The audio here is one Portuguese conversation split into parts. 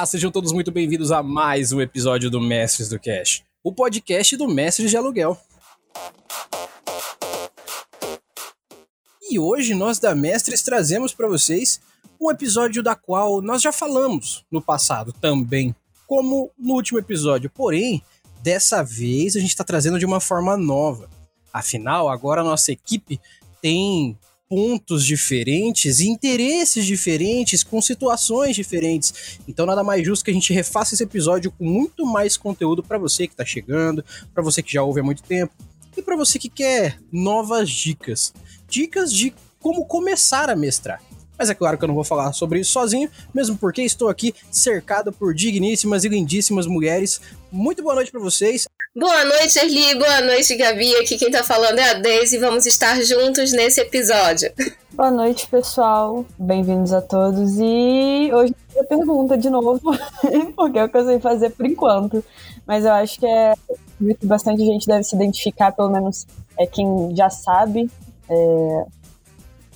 Olá, sejam todos muito bem-vindos a mais um episódio do Mestres do Cash, o podcast do Mestres de Aluguel. E hoje nós da Mestres trazemos para vocês um episódio da qual nós já falamos no passado também, como no último episódio. Porém, dessa vez a gente está trazendo de uma forma nova. Afinal, agora a nossa equipe tem pontos diferentes, interesses diferentes, com situações diferentes. Então nada mais justo que a gente refaça esse episódio com muito mais conteúdo para você que está chegando, para você que já ouve há muito tempo e para você que quer novas dicas. Dicas de como começar a mestrar. Mas é claro que eu não vou falar sobre isso sozinho, mesmo porque estou aqui cercado por digníssimas e lindíssimas mulheres. Muito boa noite para vocês. Boa noite, Erli. Boa noite, Gabi. Aqui quem tá falando é a Deise e vamos estar juntos nesse episódio. Boa noite, pessoal. Bem-vindos a todos. E hoje a pergunta de novo, porque é o que eu sei fazer por enquanto. Mas eu acho que é bastante gente deve se identificar, pelo menos é quem já sabe. É,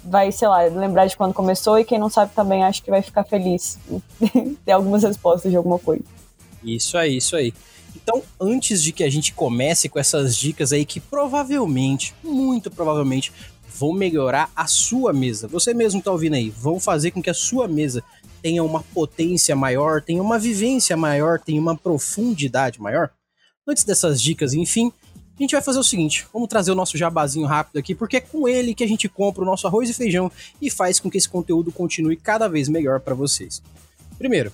vai, sei lá, lembrar de quando começou e quem não sabe também acho que vai ficar feliz ter algumas respostas de alguma coisa. Isso aí, isso aí. Então, antes de que a gente comece com essas dicas aí que provavelmente, muito provavelmente, vão melhorar a sua mesa. Você mesmo tá ouvindo aí, vão fazer com que a sua mesa tenha uma potência maior, tenha uma vivência maior, tenha uma profundidade maior. Antes dessas dicas, enfim, a gente vai fazer o seguinte: vamos trazer o nosso jabazinho rápido aqui, porque é com ele que a gente compra o nosso arroz e feijão e faz com que esse conteúdo continue cada vez melhor para vocês. Primeiro,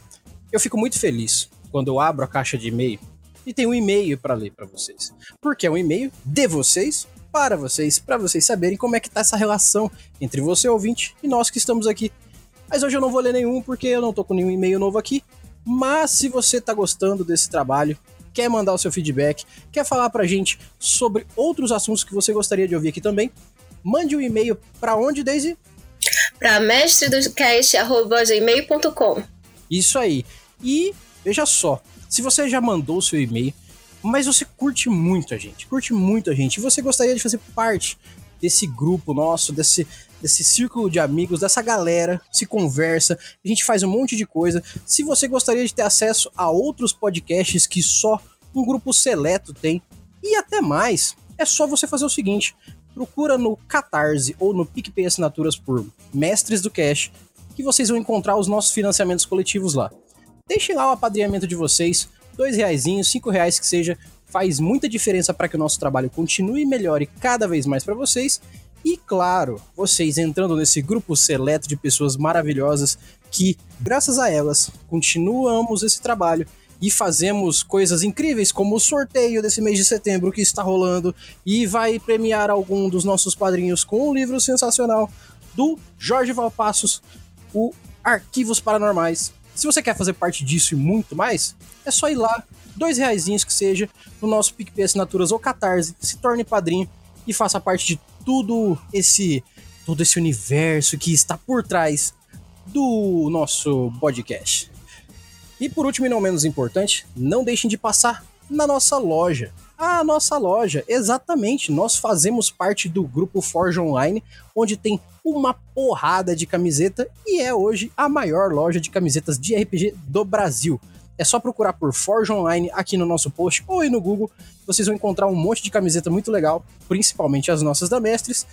eu fico muito feliz quando eu abro a caixa de e-mail e tem um e-mail para ler para vocês, porque é um e-mail de vocês para vocês, para vocês saberem como é que tá essa relação entre você ouvinte e nós que estamos aqui. Mas hoje eu não vou ler nenhum porque eu não tô com nenhum e-mail novo aqui. Mas se você tá gostando desse trabalho, quer mandar o seu feedback, quer falar pra gente sobre outros assuntos que você gostaria de ouvir aqui também, mande um e-mail para onde, Daisy? Para mestredocast.gmail.com Isso aí. E veja só, se você já mandou o seu e-mail, mas você curte muito a gente, curte muito a gente, e você gostaria de fazer parte desse grupo nosso, desse, desse círculo de amigos, dessa galera, se conversa, a gente faz um monte de coisa. Se você gostaria de ter acesso a outros podcasts que só um grupo seleto tem, e até mais, é só você fazer o seguinte: procura no Catarse ou no PicPay Assinaturas por Mestres do Cash, que vocês vão encontrar os nossos financiamentos coletivos lá. Deixem lá o apadrinhamento de vocês, dois reais, cinco reais que seja, faz muita diferença para que o nosso trabalho continue e melhore cada vez mais para vocês. E claro, vocês entrando nesse grupo seleto de pessoas maravilhosas que, graças a elas, continuamos esse trabalho e fazemos coisas incríveis como o sorteio desse mês de setembro que está rolando e vai premiar algum dos nossos padrinhos com um livro sensacional do Jorge Valpassos, o Arquivos Paranormais. Se você quer fazer parte disso e muito mais, é só ir lá, dois reais que seja, no nosso PicPay Assinaturas ou Catarse, se torne padrinho e faça parte de tudo esse todo esse universo que está por trás do nosso podcast. E por último e não menos importante, não deixem de passar na nossa loja. A nossa loja, exatamente, nós fazemos parte do grupo Forge Online, onde tem uma porrada de camiseta e é hoje a maior loja de camisetas de RPG do Brasil. É só procurar por Forge Online aqui no nosso post ou aí no Google. Vocês vão encontrar um monte de camiseta muito legal, principalmente as nossas da Mestres.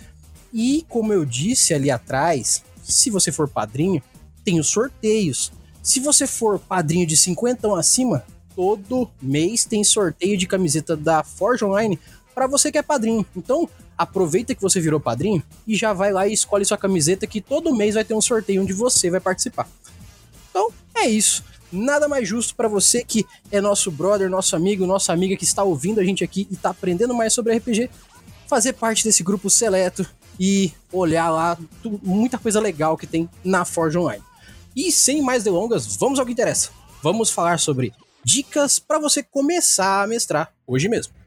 E como eu disse ali atrás, se você for padrinho, tem os sorteios. Se você for padrinho de 50 acima, todo mês tem sorteio de camiseta da Forge Online para você que é padrinho. Então, aproveita que você virou padrinho e já vai lá e escolhe sua camiseta que todo mês vai ter um sorteio onde você vai participar. Então, é isso nada mais justo para você que é nosso brother, nosso amigo, nossa amiga que está ouvindo a gente aqui e está aprendendo mais sobre RPG, fazer parte desse grupo seleto e olhar lá muita coisa legal que tem na Forge Online. E sem mais delongas, vamos ao que interessa. Vamos falar sobre dicas para você começar a mestrar hoje mesmo.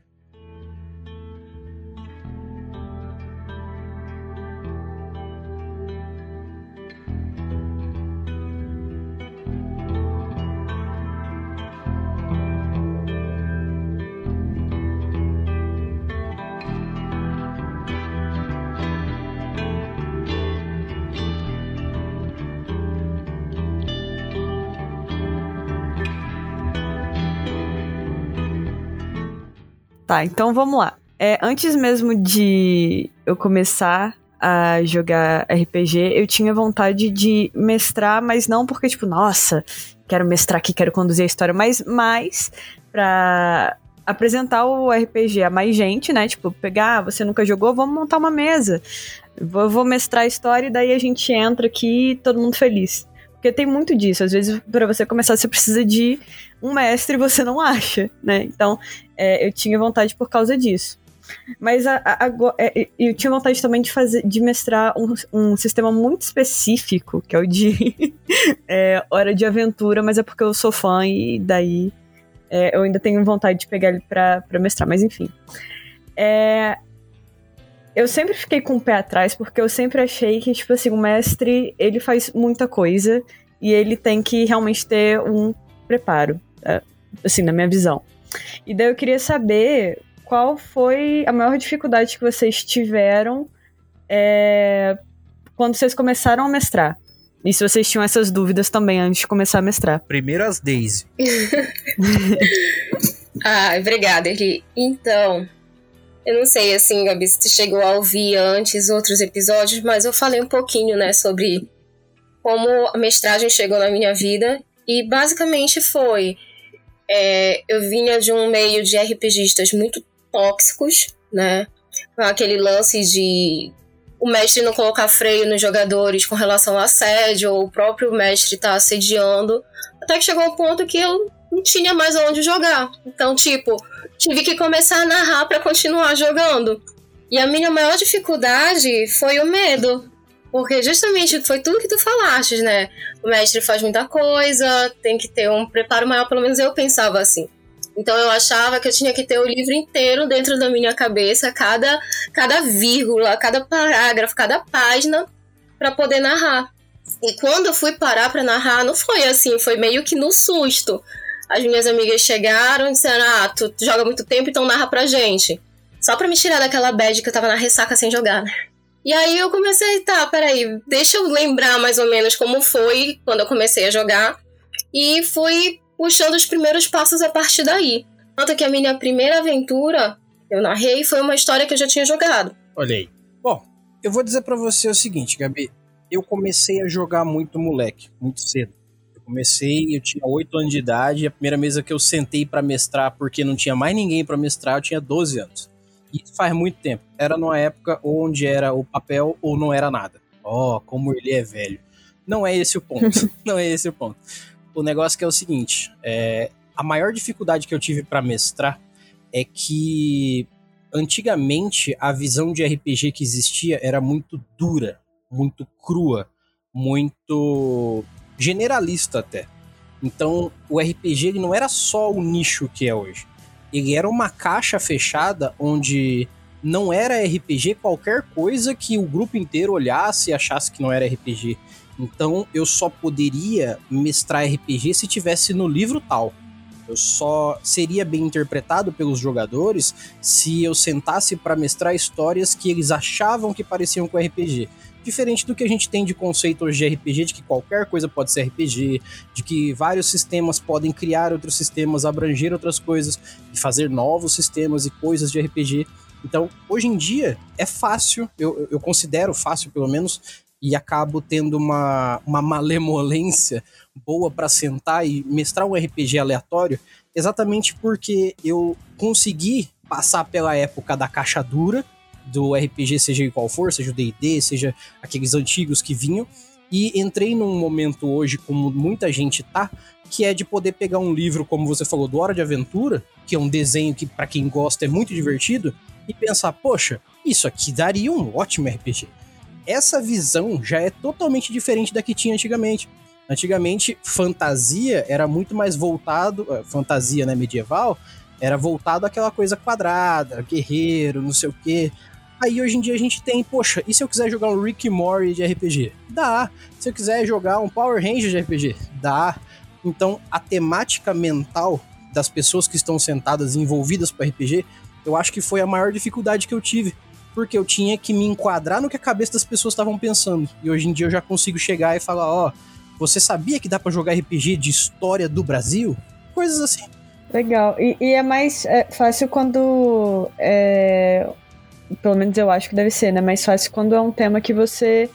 Tá, então vamos lá. É, antes mesmo de eu começar a jogar RPG, eu tinha vontade de mestrar, mas não porque, tipo, nossa, quero mestrar aqui, quero conduzir a história, mas mais pra apresentar o RPG a mais gente, né? Tipo, pegar, ah, você nunca jogou, vamos montar uma mesa. Eu vou mestrar a história e daí a gente entra aqui todo mundo feliz. Porque tem muito disso. Às vezes, para você começar, você precisa de um mestre e você não acha, né? Então, é, eu tinha vontade por causa disso. Mas a, a, a, é, eu tinha vontade também de fazer, de mestrar um, um sistema muito específico, que é o de é, Hora de Aventura, mas é porque eu sou fã e daí é, eu ainda tenho vontade de pegar ele pra mestrar, mas enfim. É, eu sempre fiquei com o pé atrás, porque eu sempre achei que, tipo assim, o mestre, ele faz muita coisa e ele tem que realmente ter um preparo, tá? assim, na minha visão. E daí eu queria saber qual foi a maior dificuldade que vocês tiveram é, quando vocês começaram a mestrar. E se vocês tinham essas dúvidas também antes de começar a mestrar. Primeiro as Daisy. ah, obrigada, Eli. Então, eu não sei, assim, Gabi, se tu chegou a ouvir antes outros episódios, mas eu falei um pouquinho, né, sobre como a mestragem chegou na minha vida. E basicamente foi. É, eu vinha de um meio de RPGistas muito tóxicos, né? Com aquele lance de o mestre não colocar freio nos jogadores com relação ao assédio, ou o próprio mestre tá assediando. Até que chegou um ponto que eu não tinha mais onde jogar. Então, tipo, tive que começar a narrar para continuar jogando. E a minha maior dificuldade foi o medo. Porque justamente foi tudo que tu falaste, né? O mestre faz muita coisa, tem que ter um preparo maior, pelo menos eu pensava assim. Então eu achava que eu tinha que ter o livro inteiro dentro da minha cabeça, cada, cada vírgula, cada parágrafo, cada página, para poder narrar. E quando eu fui parar para narrar, não foi assim, foi meio que no susto as minhas amigas chegaram e disseram: Ah, tu joga muito tempo, então narra pra gente. Só pra me tirar daquela bad que eu tava na ressaca sem jogar, né? E aí eu comecei, tá, peraí, deixa eu lembrar mais ou menos como foi quando eu comecei a jogar. E fui puxando os primeiros passos a partir daí. Tanto que a minha primeira aventura, eu narrei, foi uma história que eu já tinha jogado. Olha aí. Bom, eu vou dizer para você o seguinte, Gabi. Eu comecei a jogar muito moleque, muito cedo comecei, eu tinha 8 anos de idade, a primeira mesa que eu sentei para mestrar, porque não tinha mais ninguém para mestrar, eu tinha 12 anos. Isso faz muito tempo. Era numa época onde era o papel ou não era nada. Ó, oh, como ele é velho. Não é esse o ponto. não é esse o ponto. O negócio que é o seguinte, é, a maior dificuldade que eu tive para mestrar é que antigamente a visão de RPG que existia era muito dura, muito crua, muito generalista até. Então, o RPG ele não era só o nicho que é hoje. Ele era uma caixa fechada onde não era RPG qualquer coisa que o grupo inteiro olhasse e achasse que não era RPG. Então, eu só poderia mestrar RPG se tivesse no livro tal. Eu só seria bem interpretado pelos jogadores se eu sentasse para mestrar histórias que eles achavam que pareciam com RPG. Diferente do que a gente tem de conceito hoje de RPG, de que qualquer coisa pode ser RPG, de que vários sistemas podem criar outros sistemas, abranger outras coisas e fazer novos sistemas e coisas de RPG. Então, hoje em dia, é fácil, eu, eu considero fácil pelo menos, e acabo tendo uma, uma malemolência boa para sentar e mestrar um RPG aleatório, exatamente porque eu consegui passar pela época da caixa dura, do RPG, seja qual for, seja o D&D, seja aqueles antigos que vinham, e entrei num momento hoje, como muita gente tá, que é de poder pegar um livro, como você falou, do Hora de Aventura, que é um desenho que para quem gosta é muito divertido, e pensar, poxa, isso aqui daria um ótimo RPG. Essa visão já é totalmente diferente da que tinha antigamente. Antigamente, fantasia era muito mais voltado, eh, fantasia né, medieval, era voltado àquela coisa quadrada, guerreiro, não sei o quê. Aí hoje em dia a gente tem, poxa, e se eu quiser jogar um Rick Morty de RPG? Dá. Se eu quiser jogar um Power Ranger de RPG? Dá. Então a temática mental das pessoas que estão sentadas envolvidas com RPG, eu acho que foi a maior dificuldade que eu tive. Porque eu tinha que me enquadrar no que a cabeça das pessoas estavam pensando. E hoje em dia eu já consigo chegar e falar, ó, oh, você sabia que dá para jogar RPG de história do Brasil? Coisas assim. Legal. E, e é mais é fácil quando. É, pelo menos eu acho que deve ser, né? Mais fácil quando é um tema que você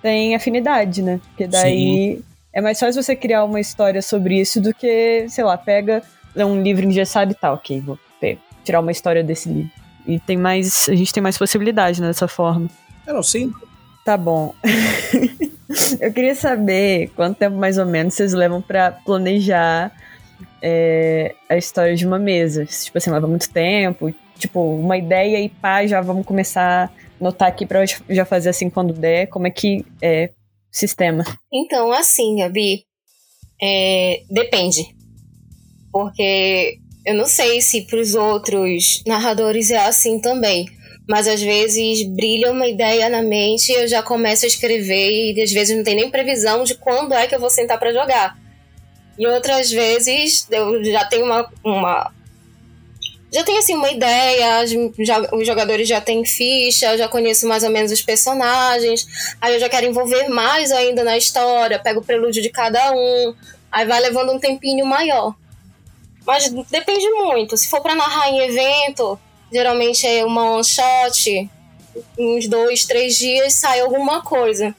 tem afinidade, né? Porque daí Sim. é mais fácil você criar uma história sobre isso do que, sei lá, pega um livro engessado e tal, ok, vou tirar uma história desse livro. E tem mais. A gente tem mais possibilidade né, dessa forma. Eu não sei. Tá bom. eu queria saber quanto tempo mais ou menos vocês levam para planejar é, a história de uma mesa. Tipo assim, leva muito tempo. Tipo, uma ideia e pá, já vamos começar a notar aqui pra já fazer assim quando der. Como é que é sistema? Então, assim, Gabi, é, depende. Porque eu não sei se para os outros narradores é assim também. Mas às vezes brilha uma ideia na mente, eu já começo a escrever e às vezes não tem nem previsão de quando é que eu vou sentar para jogar. E outras vezes eu já tenho uma, uma já tenho assim uma ideia, já, os jogadores já têm ficha, já conheço mais ou menos os personagens, aí eu já quero envolver mais ainda na história, pego o prelúdio de cada um, aí vai levando um tempinho maior. Mas depende muito. Se for para narrar em evento, geralmente é uma one shot, uns dois, três dias sai alguma coisa.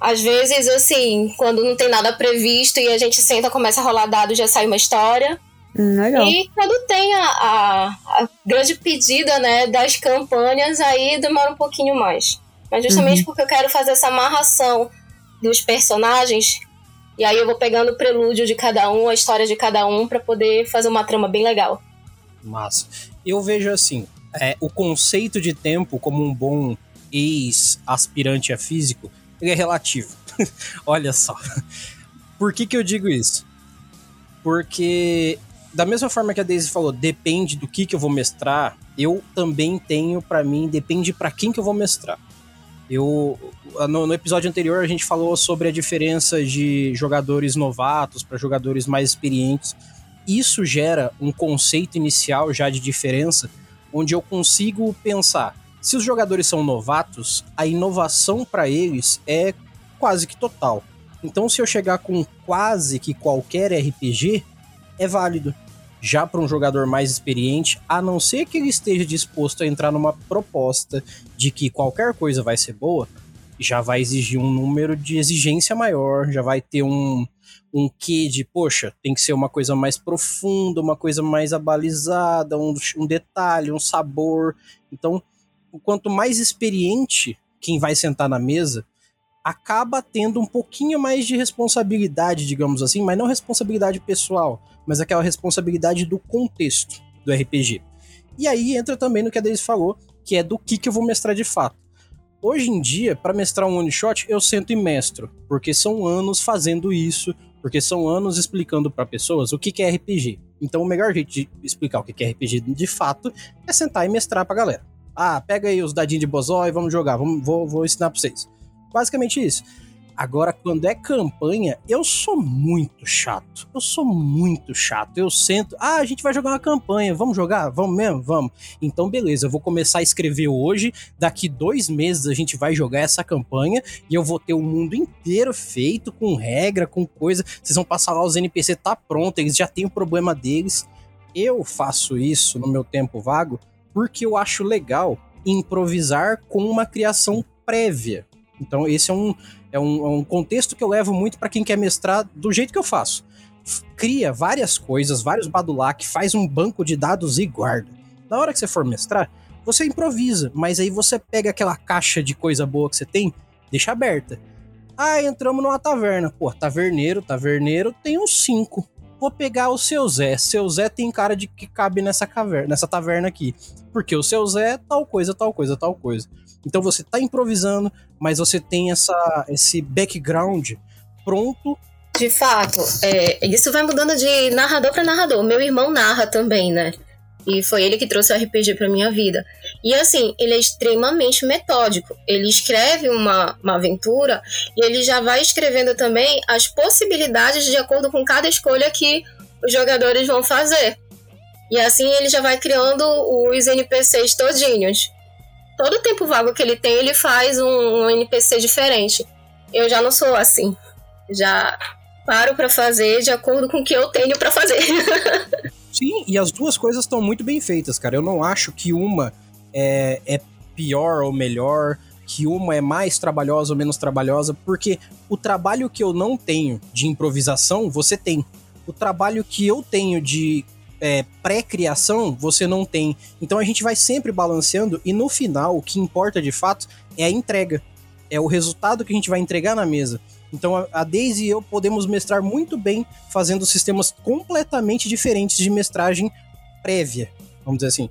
Às vezes, assim, quando não tem nada previsto e a gente senta, começa a rolar dados, já sai uma história. Hum, legal. E quando tem a, a, a, grande pedida né, das campanhas, aí demora um pouquinho mais. Mas justamente uhum. porque eu quero fazer essa amarração dos personagens, e aí eu vou pegando o prelúdio de cada um, a história de cada um, para poder fazer uma trama bem legal. Massa. Eu vejo assim, é, o conceito de tempo como um bom ex-aspirante a físico, ele é relativo. Olha só. Por que, que eu digo isso? Porque, da mesma forma que a Daisy falou, depende do que, que eu vou mestrar, eu também tenho para mim, depende para quem que eu vou mestrar. Eu, no, no, episódio anterior, a gente falou sobre a diferença de jogadores novatos para jogadores mais experientes. Isso gera um conceito inicial já de diferença, onde eu consigo pensar se os jogadores são novatos, a inovação para eles é quase que total. Então, se eu chegar com quase que qualquer RPG, é válido. Já para um jogador mais experiente, a não ser que ele esteja disposto a entrar numa proposta de que qualquer coisa vai ser boa, já vai exigir um número de exigência maior, já vai ter um, um quê de, poxa, tem que ser uma coisa mais profunda, uma coisa mais abalizada, um, um detalhe, um sabor. Então, quanto mais experiente quem vai sentar na mesa, acaba tendo um pouquinho mais de responsabilidade, digamos assim, mas não responsabilidade pessoal, mas aquela responsabilidade do contexto do RPG. E aí entra também no que a Daisy falou, que é do que, que eu vou mestrar de fato. Hoje em dia, para mestrar um one shot, eu sento e mestro, porque são anos fazendo isso, porque são anos explicando para pessoas o que, que é RPG. Então, o melhor jeito de explicar o que, que é RPG de fato é sentar e mestrar pra galera. Ah, pega aí os dadinhos de bozó e vamos jogar, vamos, vou, vou ensinar pra vocês. Basicamente isso. Agora, quando é campanha, eu sou muito chato. Eu sou muito chato. Eu sento. Ah, a gente vai jogar uma campanha. Vamos jogar? Vamos mesmo? Vamos. Então, beleza. Eu vou começar a escrever hoje. Daqui dois meses a gente vai jogar essa campanha. E eu vou ter o mundo inteiro feito, com regra, com coisa. Vocês vão passar lá, os NPC tá pronto. Eles já têm o problema deles. Eu faço isso no meu tempo vago porque eu acho legal improvisar com uma criação prévia. Então, esse é um, é um, é um contexto que eu levo muito para quem quer mestrar do jeito que eu faço. Cria várias coisas, vários badulac, faz um banco de dados e guarda. Na hora que você for mestrar, você improvisa, mas aí você pega aquela caixa de coisa boa que você tem, deixa aberta. Ah, entramos numa taverna. Pô, taverneiro, taverneiro tem uns cinco. Vou pegar o seu Zé. Seu Zé tem cara de que cabe nessa caverna, nessa taverna aqui. Porque o seu Zé é tal coisa, tal coisa, tal coisa. Então você tá improvisando, mas você tem essa, esse background pronto. De fato, é, isso vai mudando de narrador para narrador. Meu irmão narra também, né? E foi ele que trouxe o RPG pra minha vida. E assim, ele é extremamente metódico. Ele escreve uma, uma aventura e ele já vai escrevendo também as possibilidades de acordo com cada escolha que os jogadores vão fazer. E assim ele já vai criando os NPCs todinhos todo tempo vago que ele tem, ele faz um, um NPC diferente. Eu já não sou assim. Já paro para fazer de acordo com o que eu tenho para fazer. Sim, e as duas coisas estão muito bem feitas, cara. Eu não acho que uma é, é pior ou melhor, que uma é mais trabalhosa ou menos trabalhosa, porque o trabalho que eu não tenho de improvisação, você tem. O trabalho que eu tenho de é, pré-criação, você não tem. Então a gente vai sempre balanceando e no final, o que importa de fato é a entrega. É o resultado que a gente vai entregar na mesa. Então a Daisy e eu podemos mestrar muito bem fazendo sistemas completamente diferentes de mestragem prévia, vamos dizer assim.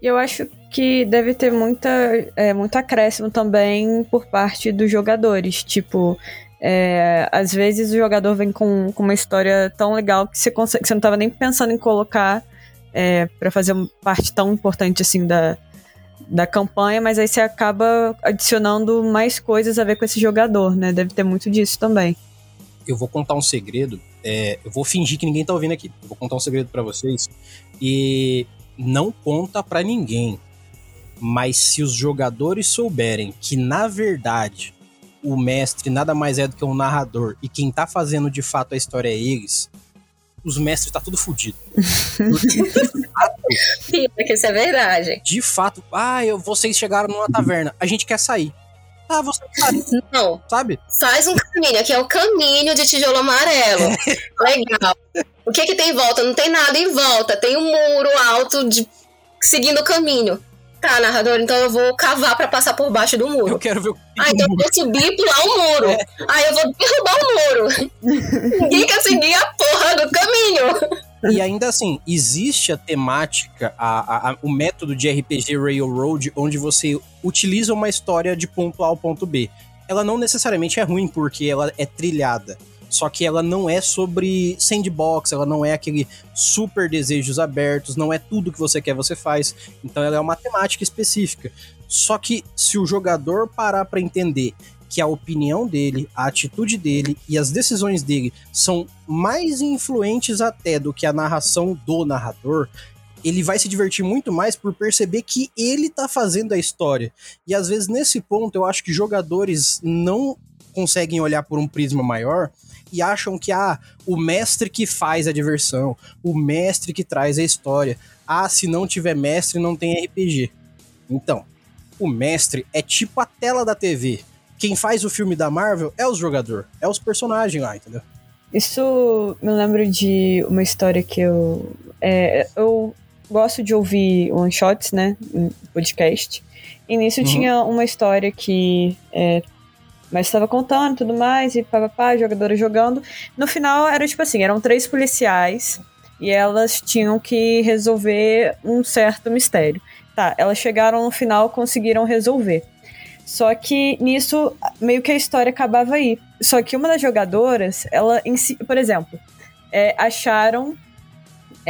Eu acho que deve ter muita, é, muito acréscimo também por parte dos jogadores. Tipo, é, às vezes o jogador vem com, com uma história tão legal que você, consegue, que você não estava nem pensando em colocar é, para fazer uma parte tão importante assim da, da campanha, mas aí você acaba adicionando mais coisas a ver com esse jogador, né? Deve ter muito disso também. Eu vou contar um segredo. É, eu vou fingir que ninguém tá ouvindo aqui. Eu vou contar um segredo para vocês. E não conta para ninguém. Mas se os jogadores souberem que, na verdade, o mestre nada mais é do que um narrador e quem tá fazendo de fato a história é eles, os mestres tá tudo fudido. Sim, porque isso é verdade. De fato, ah, eu, vocês chegaram numa taverna, a gente quer sair. Ah, você sabe. Não. Sabe? Faz um caminho, aqui é o caminho de tijolo amarelo. Legal. O que que tem em volta? Não tem nada em volta. Tem um muro alto de seguindo o caminho. Tá, narrador, então eu vou cavar para passar por baixo do muro. Eu quero ver o Ah, então eu vou subir e pular o muro. É. Aí eu vou derrubar o muro. Ninguém quer seguir a porra do caminho. E ainda assim, existe a temática, a, a, a, o método de RPG Railroad, onde você utiliza uma história de ponto A ao ponto B. Ela não necessariamente é ruim porque ela é trilhada. Só que ela não é sobre sandbox, ela não é aquele super desejos abertos, não é tudo que você quer você faz. Então ela é uma temática específica. Só que se o jogador parar para entender que a opinião dele, a atitude dele e as decisões dele são mais influentes até do que a narração do narrador, ele vai se divertir muito mais por perceber que ele tá fazendo a história. E às vezes nesse ponto eu acho que jogadores não conseguem olhar por um prisma maior e acham que ah, o mestre que faz a diversão, o mestre que traz a história. Ah, se não tiver mestre, não tem RPG. Então, o mestre é tipo a tela da TV. Quem faz o filme da Marvel é o jogador, é os personagens lá, entendeu? Isso me lembro de uma história que eu. É, eu gosto de ouvir one shots, né? Podcast. E nisso uhum. tinha uma história que é, mas estava contando tudo mais, e papapá, jogadora jogando. No final era tipo assim: eram três policiais e elas tinham que resolver um certo mistério. Tá, elas chegaram no final, conseguiram resolver. Só que nisso, meio que a história acabava aí. Só que uma das jogadoras, ela, por exemplo, é, acharam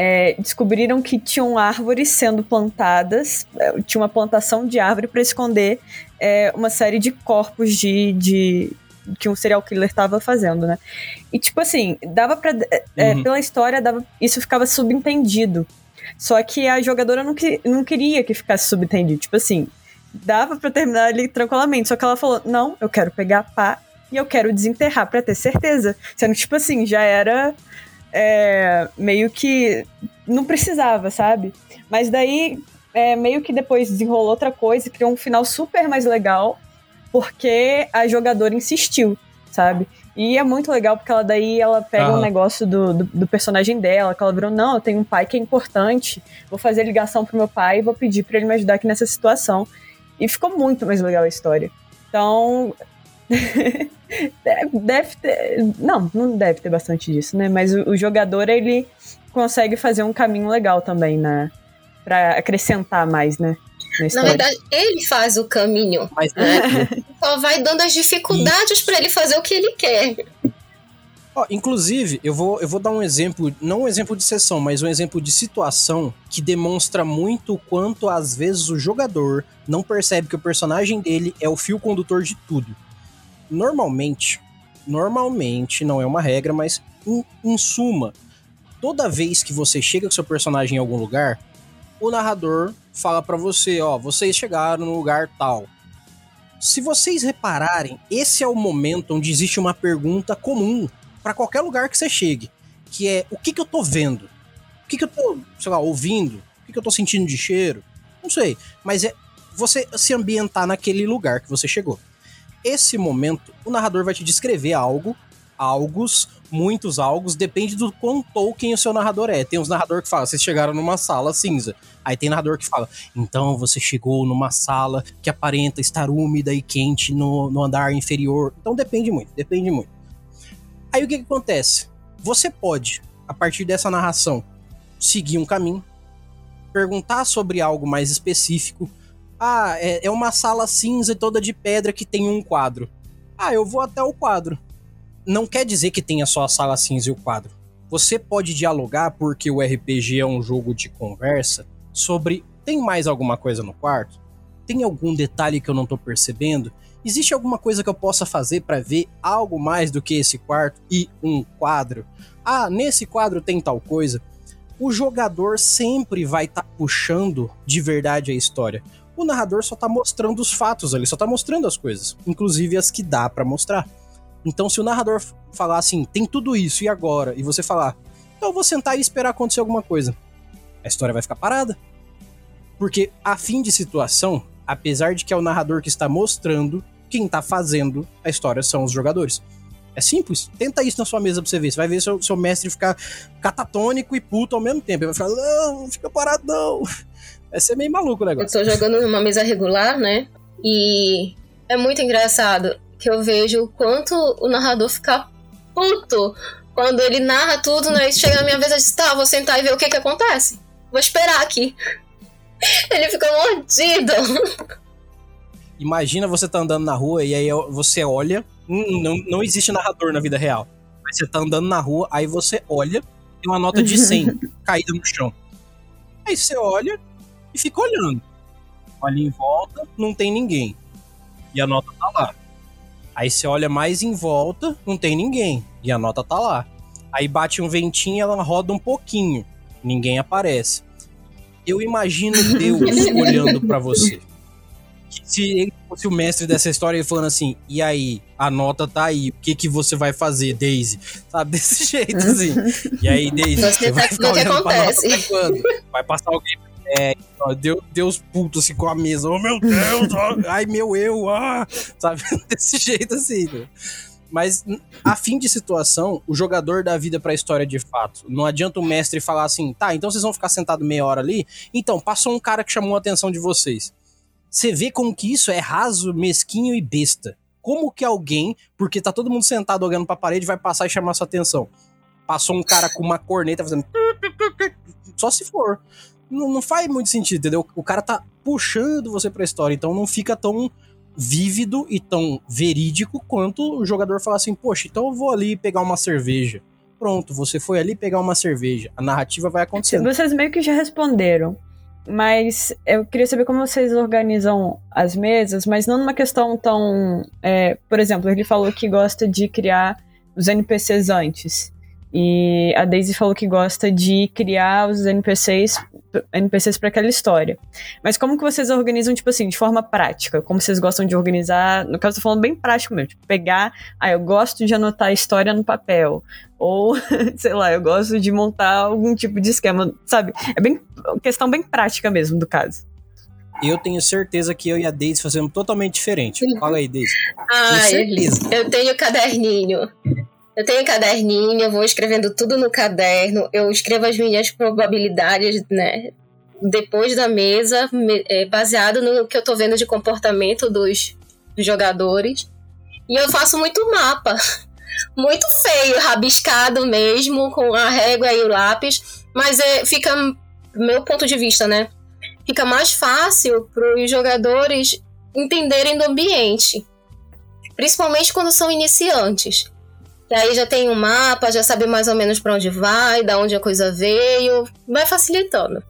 é, descobriram que tinham árvores sendo plantadas, é, tinha uma plantação de árvore para esconder é, uma série de corpos de, de que um serial killer estava fazendo, né? E tipo assim, dava para é, é, uhum. pela história dava, isso ficava subentendido. Só que a jogadora não, que, não queria que ficasse subentendido. Tipo assim, dava para terminar ali tranquilamente. Só que ela falou: não, eu quero pegar pá e eu quero desenterrar para ter certeza. Sendo tipo assim, já era é, meio que não precisava, sabe? Mas daí, é, meio que depois desenrolou outra coisa, criou um final super mais legal, porque a jogadora insistiu, sabe? E é muito legal porque ela daí ela pega um negócio do, do, do, personagem dela, que ela virou, não, eu tenho um pai que é importante, vou fazer ligação pro meu pai e vou pedir para ele me ajudar aqui nessa situação. E ficou muito mais legal a história. Então, deve ter. Não, não deve ter bastante disso, né? Mas o, o, jogador, ele consegue fazer um caminho legal também, né? Pra acrescentar mais, né? Na, na verdade, ele faz o caminho. Mas né? Só vai dando as dificuldades para ele fazer o que ele quer. Oh, inclusive, eu vou, eu vou dar um exemplo, não um exemplo de sessão, mas um exemplo de situação que demonstra muito o quanto às vezes o jogador não percebe que o personagem dele é o fio condutor de tudo normalmente, normalmente, não é uma regra, mas em, em suma, toda vez que você chega com seu personagem em algum lugar, o narrador fala para você, ó, vocês chegaram no lugar tal. Se vocês repararem, esse é o momento onde existe uma pergunta comum para qualquer lugar que você chegue, que é o que, que eu tô vendo? O que, que eu tô, sei lá, ouvindo? O que, que eu tô sentindo de cheiro? Não sei. Mas é você se ambientar naquele lugar que você chegou. Esse momento, o narrador vai te descrever algo, algos, muitos algos, depende do quão Tolkien o seu narrador é. Tem uns narrador que fala, vocês chegaram numa sala cinza. Aí tem narrador que fala, então você chegou numa sala que aparenta estar úmida e quente no, no andar inferior. Então depende muito, depende muito. Aí o que, que acontece? Você pode, a partir dessa narração, seguir um caminho, perguntar sobre algo mais específico. Ah, é, é uma sala cinza toda de pedra que tem um quadro. Ah, eu vou até o quadro. Não quer dizer que tenha só a sala cinza e o quadro. Você pode dialogar, porque o RPG é um jogo de conversa, sobre tem mais alguma coisa no quarto? Tem algum detalhe que eu não tô percebendo? Existe alguma coisa que eu possa fazer para ver algo mais do que esse quarto e um quadro? Ah, nesse quadro tem tal coisa. O jogador sempre vai estar tá puxando de verdade a história. O narrador só tá mostrando os fatos ali, só tá mostrando as coisas, inclusive as que dá para mostrar. Então, se o narrador falar assim, tem tudo isso e agora, e você falar, então eu vou sentar e esperar acontecer alguma coisa, a história vai ficar parada. Porque a fim de situação, apesar de que é o narrador que está mostrando, quem está fazendo a história são os jogadores. É simples. Tenta isso na sua mesa pra você ver. Você vai ver seu, seu mestre ficar catatônico e puto ao mesmo tempo. Ele vai ficar, não, fica parado, não. Vai ser meio maluco o negócio. Eu tô jogando numa mesa regular, né? E é muito engraçado que eu vejo o quanto o narrador fica puto quando ele narra tudo, né? E chega na minha vez, eu disse, tá, vou sentar e ver o que que acontece. Vou esperar aqui. Ele fica mordido. Imagina você tá andando na rua e aí você olha. Não, não existe narrador na vida real. Mas você tá andando na rua, aí você olha, tem uma nota de 100 caída no chão. Aí você olha e fica olhando. Olha em volta, não tem ninguém. E a nota tá lá. Aí você olha mais em volta, não tem ninguém. E a nota tá lá. Aí bate um ventinho, ela roda um pouquinho. Ninguém aparece. Eu imagino Deus olhando para você. Se ele fosse o mestre dessa história e falando assim, e aí, a nota tá aí, o que que você vai fazer, Daisy? Sabe, desse jeito, assim. E aí, Daisy, você, você vai ficar olhando pra nota quando? Vai passar alguém é, Deus, Deus puto assim com a mesa. Oh meu Deus, oh, ai meu eu, ah, sabe? Desse jeito assim. Né? Mas, a fim de situação, o jogador dá vida pra história de fato. Não adianta o mestre falar assim, tá, então vocês vão ficar sentado meia hora ali. Então, passou um cara que chamou a atenção de vocês. Você vê como que isso é raso, mesquinho e besta. Como que alguém, porque tá todo mundo sentado olhando pra parede, vai passar e chamar sua atenção? Passou um cara com uma corneta fazendo. Só se for não, não faz muito sentido, entendeu? O cara tá puxando você pra história, então não fica tão vívido e tão verídico quanto o jogador falar assim, poxa, então eu vou ali pegar uma cerveja. Pronto, você foi ali pegar uma cerveja. A narrativa vai acontecendo. Vocês meio que já responderam. Mas eu queria saber como vocês organizam as mesas, mas não numa questão tão. É, por exemplo, ele falou que gosta de criar os NPCs antes. E a Daisy falou que gosta de criar os NPCs NPCs para aquela história. Mas como que vocês organizam, tipo assim, de forma prática? Como vocês gostam de organizar? No caso, eu tô falando bem prático mesmo. Tipo, pegar, ah, eu gosto de anotar a história no papel. Ou, sei lá, eu gosto de montar algum tipo de esquema, sabe? É bem questão bem prática mesmo do caso. Eu tenho certeza que eu e a Daisy fazemos totalmente diferente. Fala aí, Daisy. Ah, eu tenho caderninho. Eu tenho caderninho, eu vou escrevendo tudo no caderno, eu escrevo as minhas probabilidades, né? Depois da mesa, é, baseado no que eu tô vendo de comportamento dos, jogadores. E eu faço muito mapa. Muito feio, rabiscado mesmo, com a régua e o lápis. Mas é, fica, meu ponto de vista, né? Fica mais fácil para os jogadores entenderem do ambiente. Principalmente quando são iniciantes. E aí já tem um mapa, já sabe mais ou menos para onde vai, da onde a coisa veio. Vai facilitando.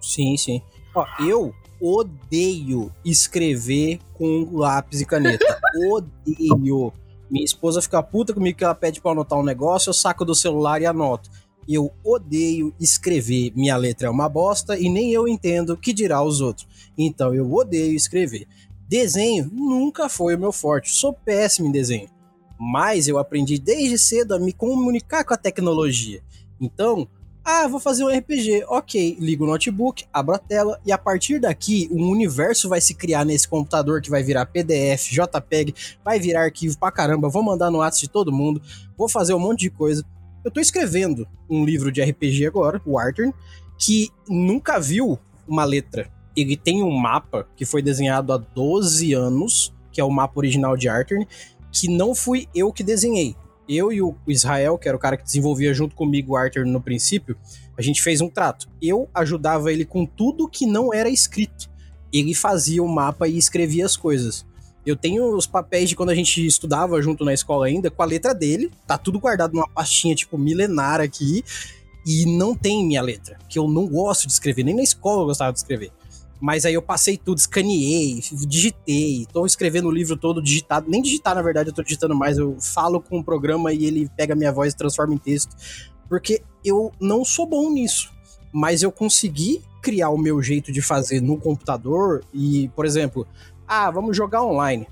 Sim, sim. Ó, eu odeio escrever com lápis e caneta. odeio. Minha esposa fica puta comigo que ela pede pra anotar um negócio, eu saco do celular e anoto. Eu odeio escrever. Minha letra é uma bosta e nem eu entendo que dirá os outros. Então eu odeio escrever. Desenho nunca foi o meu forte. Sou péssimo em desenho mas eu aprendi desde cedo a me comunicar com a tecnologia. Então, Ah, vou fazer um RPG. Ok, ligo o notebook, abro a tela e a partir daqui um universo vai se criar nesse computador que vai virar PDF, JPEG, vai virar arquivo pra caramba. Vou mandar no WhatsApp de todo mundo, vou fazer um monte de coisa. Eu tô escrevendo um livro de RPG agora, o Arthur, que nunca viu uma letra. Ele tem um mapa que foi desenhado há 12 anos, que é o mapa original de Arthur, que não fui eu que desenhei eu e o Israel, que era o cara que desenvolvia junto comigo o Arthur no princípio, a gente fez um trato. Eu ajudava ele com tudo que não era escrito. Ele fazia o mapa e escrevia as coisas. Eu tenho os papéis de quando a gente estudava junto na escola ainda, com a letra dele. Tá tudo guardado numa pastinha, tipo, milenar aqui. E não tem minha letra, que eu não gosto de escrever. Nem na escola eu gostava de escrever. Mas aí eu passei tudo, escaneei, digitei, tô escrevendo o livro todo digitado. Nem digitar, na verdade, eu tô digitando mais. Eu falo com o programa e ele pega minha voz e transforma em texto. Porque eu não sou bom nisso. Mas eu consegui criar o meu jeito de fazer no computador e, por exemplo, ah, vamos jogar online.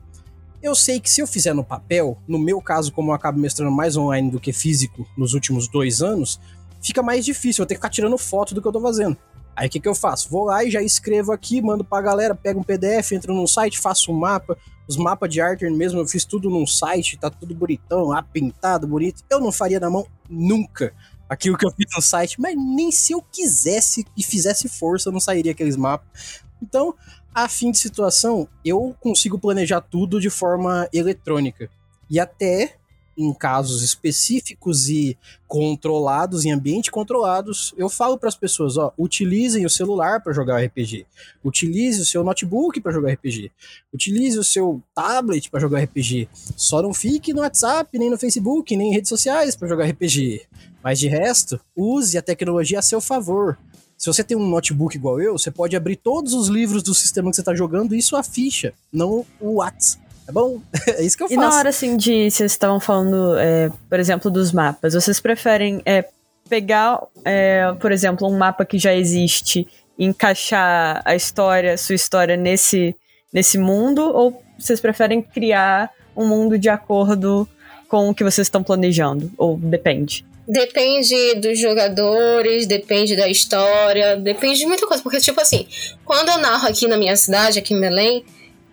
Eu sei que se eu fizer no papel, no meu caso, como eu acabo mestrando mais online do que físico nos últimos dois anos, fica mais difícil eu ter que ficar tirando foto do que eu tô fazendo. Aí o que, que eu faço? Vou lá e já escrevo aqui, mando pra galera, pego um PDF, entro num site, faço um mapa. Os mapas de Arthur mesmo, eu fiz tudo num site, tá tudo bonitão, lá pintado, bonito. Eu não faria na mão nunca aquilo que eu fiz no site, mas nem se eu quisesse e fizesse força, não sairia aqueles mapas. Então, a fim de situação, eu consigo planejar tudo de forma eletrônica. E até em casos específicos e controlados, em ambiente controlados, eu falo para as pessoas, ó, utilizem o celular para jogar RPG, utilize o seu notebook para jogar RPG, utilize o seu tablet para jogar RPG. Só não fique no WhatsApp, nem no Facebook, nem em redes sociais para jogar RPG. Mas de resto, use a tecnologia a seu favor. Se você tem um notebook igual eu, você pode abrir todos os livros do sistema que você está jogando e sua ficha, não o WhatsApp. É bom? é isso que eu faço. E na hora, assim, de. Vocês estavam falando, é, por exemplo, dos mapas, vocês preferem é, pegar, é, por exemplo, um mapa que já existe e encaixar a história, sua história nesse, nesse mundo, ou vocês preferem criar um mundo de acordo com o que vocês estão planejando? Ou depende? Depende dos jogadores, depende da história, depende de muita coisa. Porque, tipo assim, quando eu narro aqui na minha cidade, aqui em Belém,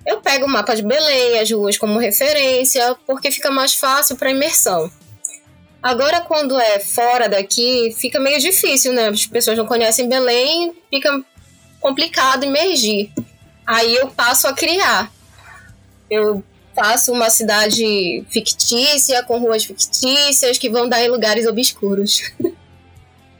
eu pego o mapa de Belém, as ruas como referência, porque fica mais fácil para imersão. Agora, quando é fora daqui, fica meio difícil, né? As pessoas não conhecem Belém, fica complicado imergir. Aí eu passo a criar. Eu faço uma cidade fictícia, com ruas fictícias, que vão dar em lugares obscuros.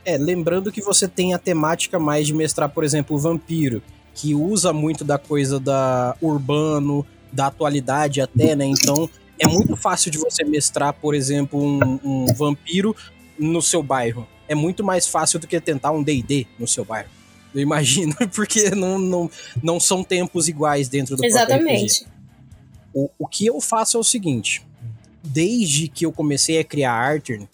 É, lembrando que você tem a temática mais de mestrar, por exemplo, o vampiro que usa muito da coisa da urbano, da atualidade até, né? Então é muito fácil de você mestrar, por exemplo, um, um vampiro no seu bairro. É muito mais fácil do que tentar um D&D no seu bairro. Eu imagino, porque não, não, não são tempos iguais dentro do Exatamente. O, o que eu faço é o seguinte. Desde que eu comecei a criar Arthur,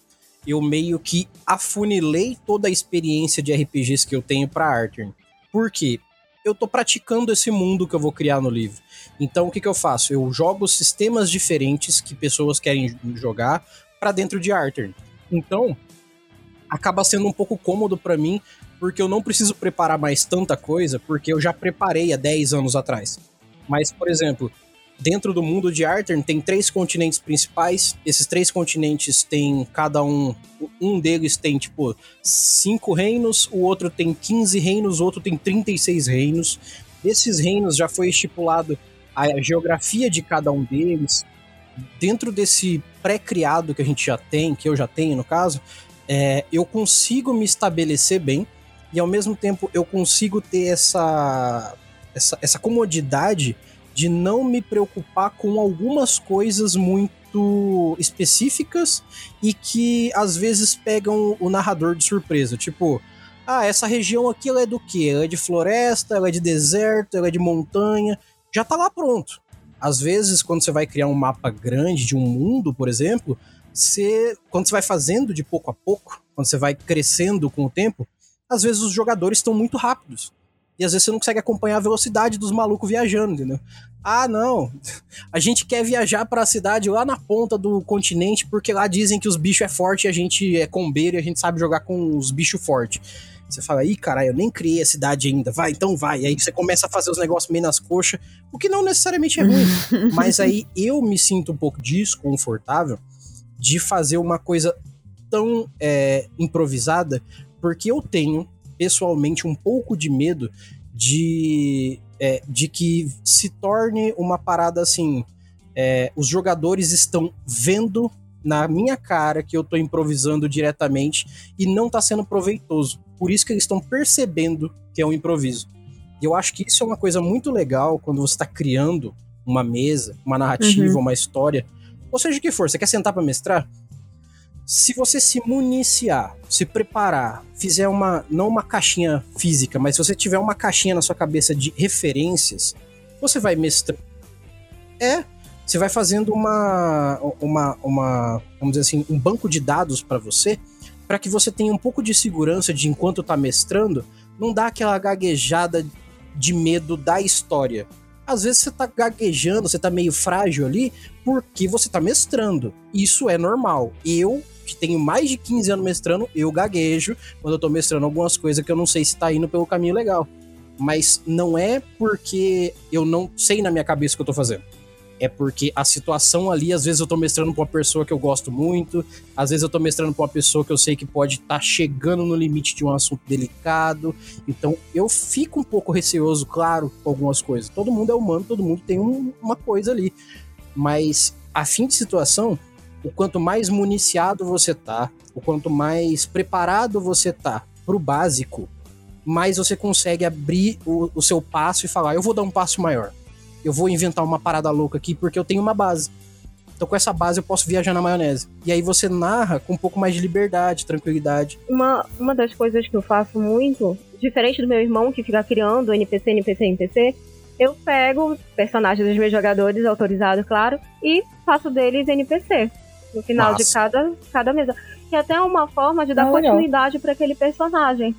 eu meio que afunilei toda a experiência de RPGs que eu tenho para Arthur. Por quê? Eu tô praticando esse mundo que eu vou criar no livro. Então o que, que eu faço? Eu jogo sistemas diferentes que pessoas querem jogar para dentro de Arthur. Então acaba sendo um pouco cômodo para mim, porque eu não preciso preparar mais tanta coisa, porque eu já preparei há 10 anos atrás. Mas, por exemplo, dentro do mundo de Arthur tem três continentes principais. Esses três continentes têm cada um. Um deles tem, tipo, cinco reinos, o outro tem 15 reinos, o outro tem 36 reinos. Esses reinos já foi estipulado a geografia de cada um deles. Dentro desse pré-criado que a gente já tem, que eu já tenho no caso, é, eu consigo me estabelecer bem e ao mesmo tempo eu consigo ter essa, essa, essa comodidade de não me preocupar com algumas coisas muito específicas e que às vezes pegam o narrador de surpresa. Tipo, ah, essa região aqui ela é do quê? Ela é de floresta, ela é de deserto, ela é de montanha. Já tá lá pronto. Às vezes, quando você vai criar um mapa grande de um mundo, por exemplo, você, quando você vai fazendo de pouco a pouco, quando você vai crescendo com o tempo, às vezes os jogadores estão muito rápidos. E às vezes você não consegue acompanhar a velocidade dos malucos viajando, entendeu? Ah, não. A gente quer viajar para a cidade lá na ponta do continente porque lá dizem que os bichos é forte e a gente é combeiro e a gente sabe jogar com os bichos fortes. Você fala, ih, caralho, eu nem criei a cidade ainda. Vai, então vai. E aí você começa a fazer os negócios meio nas coxas, o que não necessariamente é ruim. Mas aí eu me sinto um pouco desconfortável de fazer uma coisa tão é, improvisada, porque eu tenho, pessoalmente, um pouco de medo de, é, de que se torne uma parada assim. É, os jogadores estão vendo na minha cara que eu tô improvisando diretamente e não tá sendo proveitoso. Por isso que eles estão percebendo que é um improviso. E eu acho que isso é uma coisa muito legal quando você está criando uma mesa, uma narrativa, uhum. uma história, ou seja o que for, você quer sentar para mestrar? Se você se municiar, se preparar, fizer uma não uma caixinha física, mas se você tiver uma caixinha na sua cabeça de referências, você vai mestrar. É, você vai fazendo uma, uma, uma vamos dizer assim, um banco de dados para você, para que você tenha um pouco de segurança de enquanto tá mestrando, não dá aquela gaguejada de medo da história. Às vezes você tá gaguejando, você tá meio frágil ali, porque você tá mestrando. Isso é normal. Eu, que tenho mais de 15 anos mestrando, eu gaguejo quando eu tô mestrando algumas coisas que eu não sei se tá indo pelo caminho legal. Mas não é porque eu não sei na minha cabeça o que eu tô fazendo é porque a situação ali, às vezes eu tô mestrando pra uma pessoa que eu gosto muito, às vezes eu tô mestrando pra uma pessoa que eu sei que pode estar tá chegando no limite de um assunto delicado. Então eu fico um pouco receoso, claro, com algumas coisas. Todo mundo é humano, todo mundo tem um, uma coisa ali. Mas a fim de situação, o quanto mais municiado você tá, o quanto mais preparado você tá pro básico, mais você consegue abrir o, o seu passo e falar, eu vou dar um passo maior eu vou inventar uma parada louca aqui porque eu tenho uma base. Então, com essa base, eu posso viajar na maionese. E aí você narra com um pouco mais de liberdade, tranquilidade. Uma, uma das coisas que eu faço muito, diferente do meu irmão que fica criando NPC, NPC, NPC, eu pego personagens dos meus jogadores, autorizados, claro, e faço deles NPC. No final Nossa. de cada, cada mesa. Que até é uma forma de dar continuidade para aquele personagem.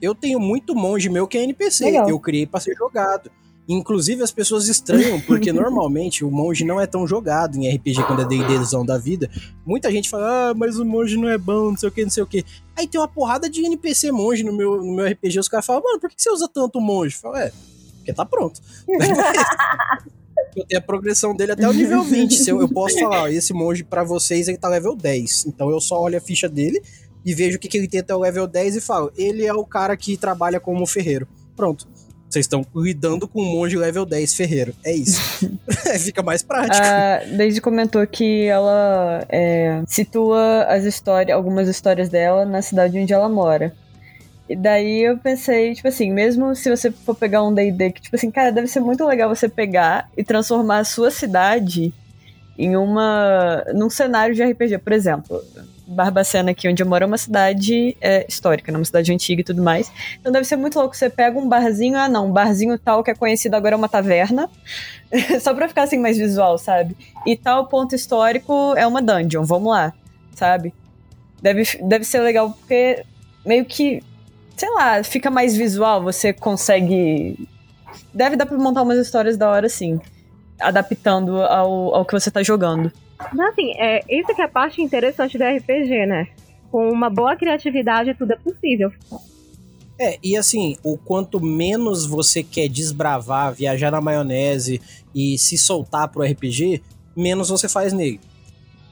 Eu tenho muito monge meu que é NPC. Legal. Eu criei para ser jogado. Inclusive as pessoas estranham, porque normalmente o monge não é tão jogado em RPG quando é D&Dzão da vida. Muita gente fala, ah, mas o monge não é bom, não sei o que, não sei o que. Aí tem uma porrada de NPC monge no meu, no meu RPG, os caras falam, mano, por que você usa tanto monge? Fala, é, porque tá pronto. eu tenho a progressão dele até o nível 20. Se eu, eu posso falar, ó, esse monge para vocês ele tá level 10. Então eu só olho a ficha dele e vejo o que, que ele tem até o level 10 e falo, ele é o cara que trabalha como ferreiro. Pronto. Vocês estão lidando com um monge level 10 ferreiro. É isso. Fica mais prático. A Daisy comentou que ela é, situa as histórias, algumas histórias dela na cidade onde ela mora. E daí eu pensei, tipo assim, mesmo se você for pegar um D&D que, tipo assim, cara, deve ser muito legal você pegar e transformar a sua cidade em uma... num cenário de RPG, por exemplo. Barbacena aqui onde eu moro é uma cidade é, histórica, né? uma cidade antiga e tudo mais. Então deve ser muito louco. Você pega um barzinho, ah não, um barzinho tal que é conhecido agora é uma taverna. Só pra ficar assim mais visual, sabe? E tal ponto histórico é uma dungeon, vamos lá, sabe? Deve, deve ser legal porque meio que, sei lá, fica mais visual, você consegue. Deve dar pra montar umas histórias da hora, sim. Adaptando ao, ao que você tá jogando. Mas assim, é, isso que é a parte interessante do RPG, né? Com uma boa criatividade, tudo é possível. É, e assim, o quanto menos você quer desbravar, viajar na maionese e se soltar pro RPG, menos você faz nele.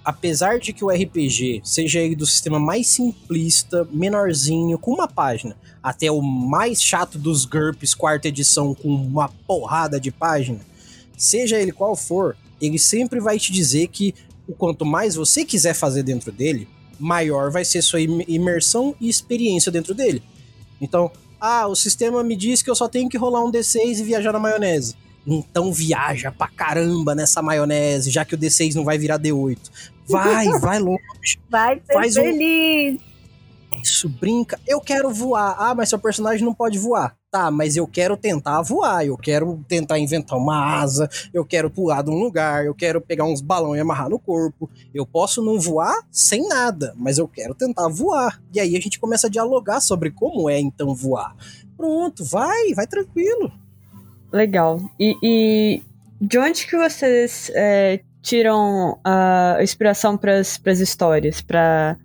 Apesar de que o RPG seja ele do sistema mais simplista, menorzinho, com uma página, até o mais chato dos GURPS, quarta edição, com uma porrada de página, seja ele qual for, ele sempre vai te dizer que o quanto mais você quiser fazer dentro dele, maior vai ser sua imersão e experiência dentro dele. Então, ah, o sistema me diz que eu só tenho que rolar um D6 e viajar na maionese. Então viaja pra caramba nessa maionese, já que o D6 não vai virar D8. Vai, vai longe. Vai ser Faz feliz. Um... Isso, brinca. Eu quero voar. Ah, mas seu personagem não pode voar. Tá, mas eu quero tentar voar, eu quero tentar inventar uma asa, eu quero pular de um lugar, eu quero pegar uns balões e amarrar no corpo. Eu posso não voar sem nada, mas eu quero tentar voar. E aí a gente começa a dialogar sobre como é então voar. Pronto, vai, vai tranquilo. Legal. E, e de onde que vocês é, tiram a inspiração para as histórias, para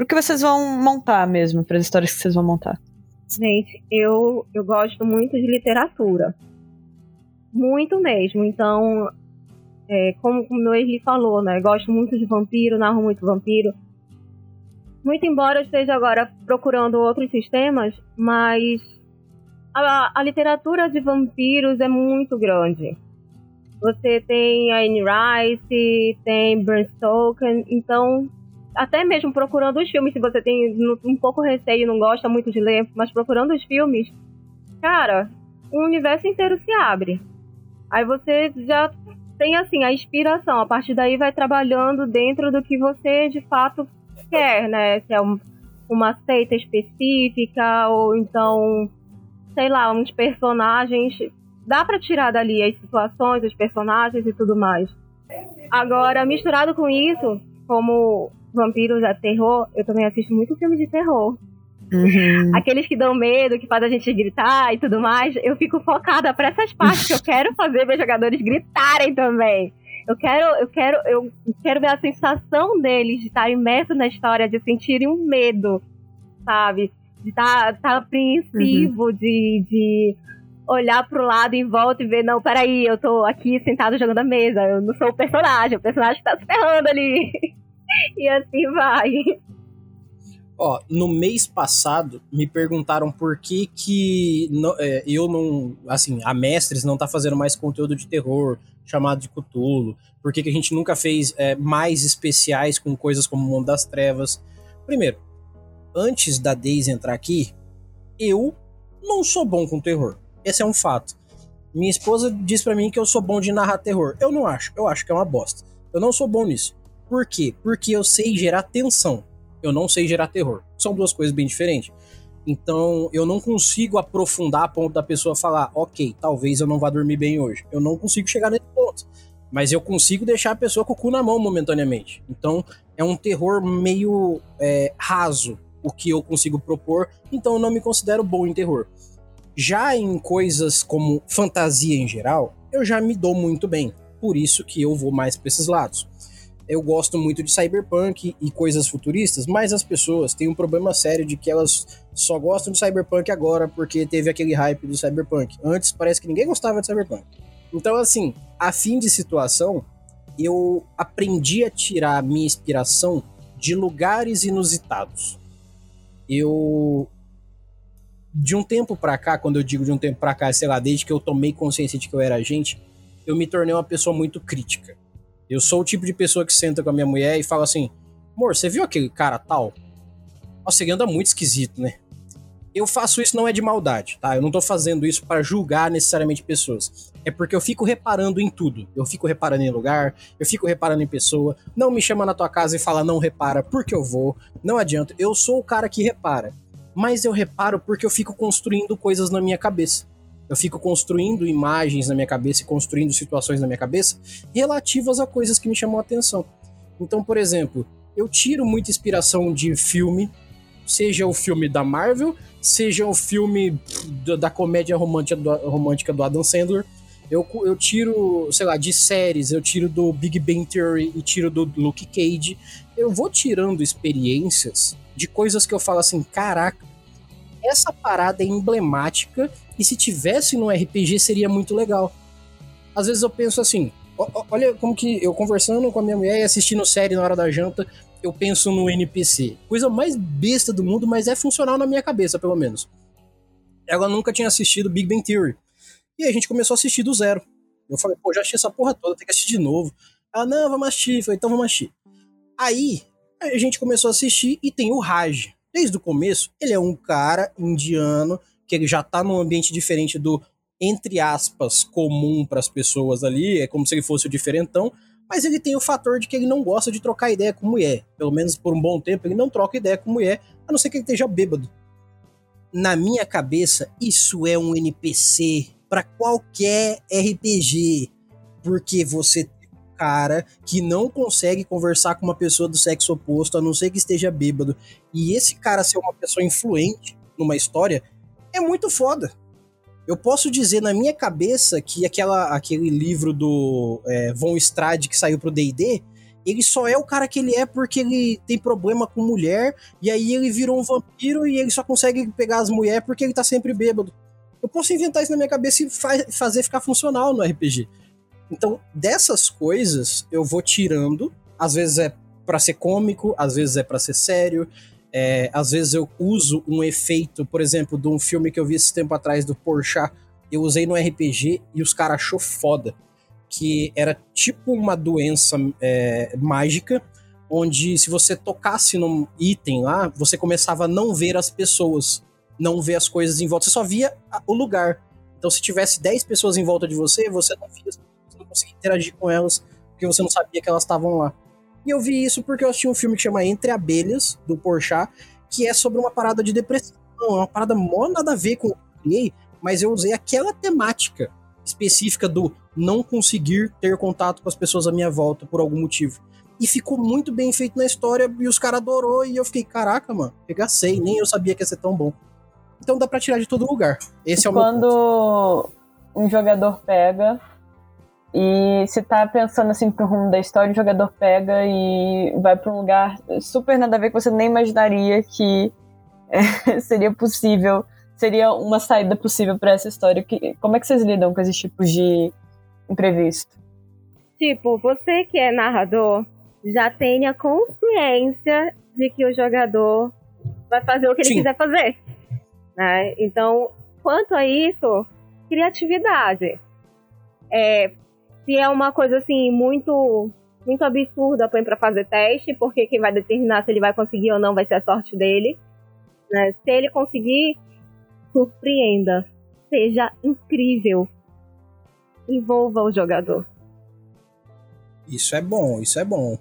o que vocês vão montar mesmo, para as histórias que vocês vão montar? Gente, eu, eu gosto muito de literatura. Muito mesmo. Então, é, como, o Noeli falou, né? Gosto muito de vampiro, narro muito vampiro. Muito embora eu esteja agora procurando outros sistemas, mas a, a literatura de vampiros é muito grande. Você tem a Anne Rice, tem Bram Stoker, então até mesmo procurando os filmes, se você tem um pouco receio não gosta muito de ler, mas procurando os filmes, cara, o universo inteiro se abre. Aí você já tem assim a inspiração, a partir daí vai trabalhando dentro do que você de fato quer, né? Se é um, uma seita específica ou então, sei lá, uns personagens. Dá para tirar dali as situações, os personagens e tudo mais. Agora, misturado com isso, como vampiros é terror, eu também assisto muito filme de terror. Uhum. Aqueles que dão medo, que fazem a gente gritar e tudo mais, eu fico focada para essas partes que eu quero fazer meus jogadores gritarem também. Eu quero, eu quero, eu quero ver a sensação deles de estar imerso na história, de sentirem um medo, sabe? De estar, estar apreensivo, uhum. de, de olhar pro lado em volta e ver, não, peraí, eu tô aqui sentado jogando a mesa, eu não sou o personagem, o personagem tá se ferrando ali. e assim vai. Ó, no mês passado me perguntaram por que que é, eu não, assim, a Mestres não tá fazendo mais conteúdo de terror chamado de Cthulhu, por que que a gente nunca fez é, mais especiais com coisas como Mundo das Trevas. Primeiro, antes da Daisy entrar aqui, eu não sou bom com terror. Esse é um fato. Minha esposa diz para mim que eu sou bom de narrar terror. Eu não acho, eu acho que é uma bosta. Eu não sou bom nisso. Por quê? Porque eu sei gerar tensão. Eu não sei gerar terror. São duas coisas bem diferentes. Então, eu não consigo aprofundar a ponto da pessoa falar, ok, talvez eu não vá dormir bem hoje. Eu não consigo chegar nesse ponto. Mas eu consigo deixar a pessoa com o cu na mão momentaneamente. Então, é um terror meio é, raso o que eu consigo propor. Então, eu não me considero bom em terror. Já em coisas como fantasia em geral, eu já me dou muito bem. Por isso que eu vou mais para esses lados eu gosto muito de cyberpunk e coisas futuristas, mas as pessoas têm um problema sério de que elas só gostam de cyberpunk agora porque teve aquele hype do cyberpunk. Antes parece que ninguém gostava de cyberpunk. Então, assim, a fim de situação, eu aprendi a tirar a minha inspiração de lugares inusitados. Eu de um tempo para cá, quando eu digo de um tempo para cá, sei lá, desde que eu tomei consciência de que eu era gente, eu me tornei uma pessoa muito crítica. Eu sou o tipo de pessoa que senta com a minha mulher e fala assim: amor, você viu aquele cara tal? Nossa, ele anda muito esquisito, né? Eu faço isso não é de maldade, tá? Eu não tô fazendo isso para julgar necessariamente pessoas. É porque eu fico reparando em tudo. Eu fico reparando em lugar, eu fico reparando em pessoa. Não me chama na tua casa e fala não repara porque eu vou. Não adianta. Eu sou o cara que repara. Mas eu reparo porque eu fico construindo coisas na minha cabeça. Eu fico construindo imagens na minha cabeça e construindo situações na minha cabeça relativas a coisas que me chamam a atenção. Então, por exemplo, eu tiro muita inspiração de filme, seja o filme da Marvel, seja o filme da, comédia romântica do, romântica do Adam Sandler. Eu, eu tiro, sei lá, de séries, eu tiro do Big Bang Theory e tiro do Luke Cage. Eu vou tirando experiências de coisas que eu falo assim, caraca, essa parada é emblemática e se tivesse no RPG seria muito legal. Às vezes eu penso assim, olha como que eu conversando com a minha mulher e assistindo série na hora da janta, eu penso no NPC. Coisa mais besta do mundo, mas é funcional na minha cabeça, pelo menos. Ela nunca tinha assistido Big Bang Theory. E a gente começou a assistir do zero. Eu falei, pô, já assisti essa porra toda, tem que assistir de novo. Ah, não, vamos assistir. Eu falei, então vamos assistir. Aí, a gente começou a assistir e tem o Raj. Desde o começo, ele é um cara indiano que ele já tá num ambiente diferente do, entre aspas, comum para as pessoas ali, é como se ele fosse o diferentão, mas ele tem o fator de que ele não gosta de trocar ideia com mulher. Pelo menos por um bom tempo, ele não troca ideia com mulher, a não ser que ele esteja bêbado. na minha cabeça, isso é um NPC para qualquer RPG. Porque você tem um cara que não consegue conversar com uma pessoa do sexo oposto, a não ser que esteja bêbado. E esse cara ser uma pessoa influente numa história é muito foda. Eu posso dizer na minha cabeça que aquela, aquele livro do é, Von Strade que saiu pro D&D, ele só é o cara que ele é porque ele tem problema com mulher, e aí ele virou um vampiro e ele só consegue pegar as mulheres porque ele tá sempre bêbado. Eu posso inventar isso na minha cabeça e fa fazer ficar funcional no RPG. Então, dessas coisas, eu vou tirando. Às vezes é para ser cômico, às vezes é para ser sério. É, às vezes eu uso um efeito, por exemplo, de um filme que eu vi esse tempo atrás do Porchat. Eu usei no RPG e os caras achou foda que era tipo uma doença é, mágica, onde se você tocasse num item lá, você começava a não ver as pessoas, não ver as coisas em volta, você só via o lugar. Então, se tivesse 10 pessoas em volta de você, você não via, você não conseguia interagir com elas, porque você não sabia que elas estavam lá. E eu vi isso porque eu assisti um filme que chama Entre Abelhas, do Porchat, que é sobre uma parada de depressão, é uma parada mó nada a ver com o que eu criei, mas eu usei aquela temática específica do não conseguir ter contato com as pessoas à minha volta por algum motivo. E ficou muito bem feito na história e os caras adorou e eu fiquei, caraca, mano, regacei, nem eu sabia que ia ser tão bom. Então dá pra tirar de todo lugar. Esse é o Quando meu ponto. um jogador pega e se tá pensando assim pro rumo da história, o jogador pega e vai pra um lugar super nada a ver que você nem imaginaria que é, seria possível seria uma saída possível para essa história? Que, como é que vocês lidam com esses tipos de imprevisto? Tipo, você que é narrador já tenha consciência de que o jogador vai fazer o que ele Sim. quiser fazer. Né? Então, quanto a isso, criatividade. É, se é uma coisa assim muito muito absurda, põe para fazer teste, porque quem vai determinar se ele vai conseguir ou não vai ser a sorte dele. Né? Se ele conseguir, surpreenda. Seja incrível. Envolva o jogador. Isso é bom, isso é bom.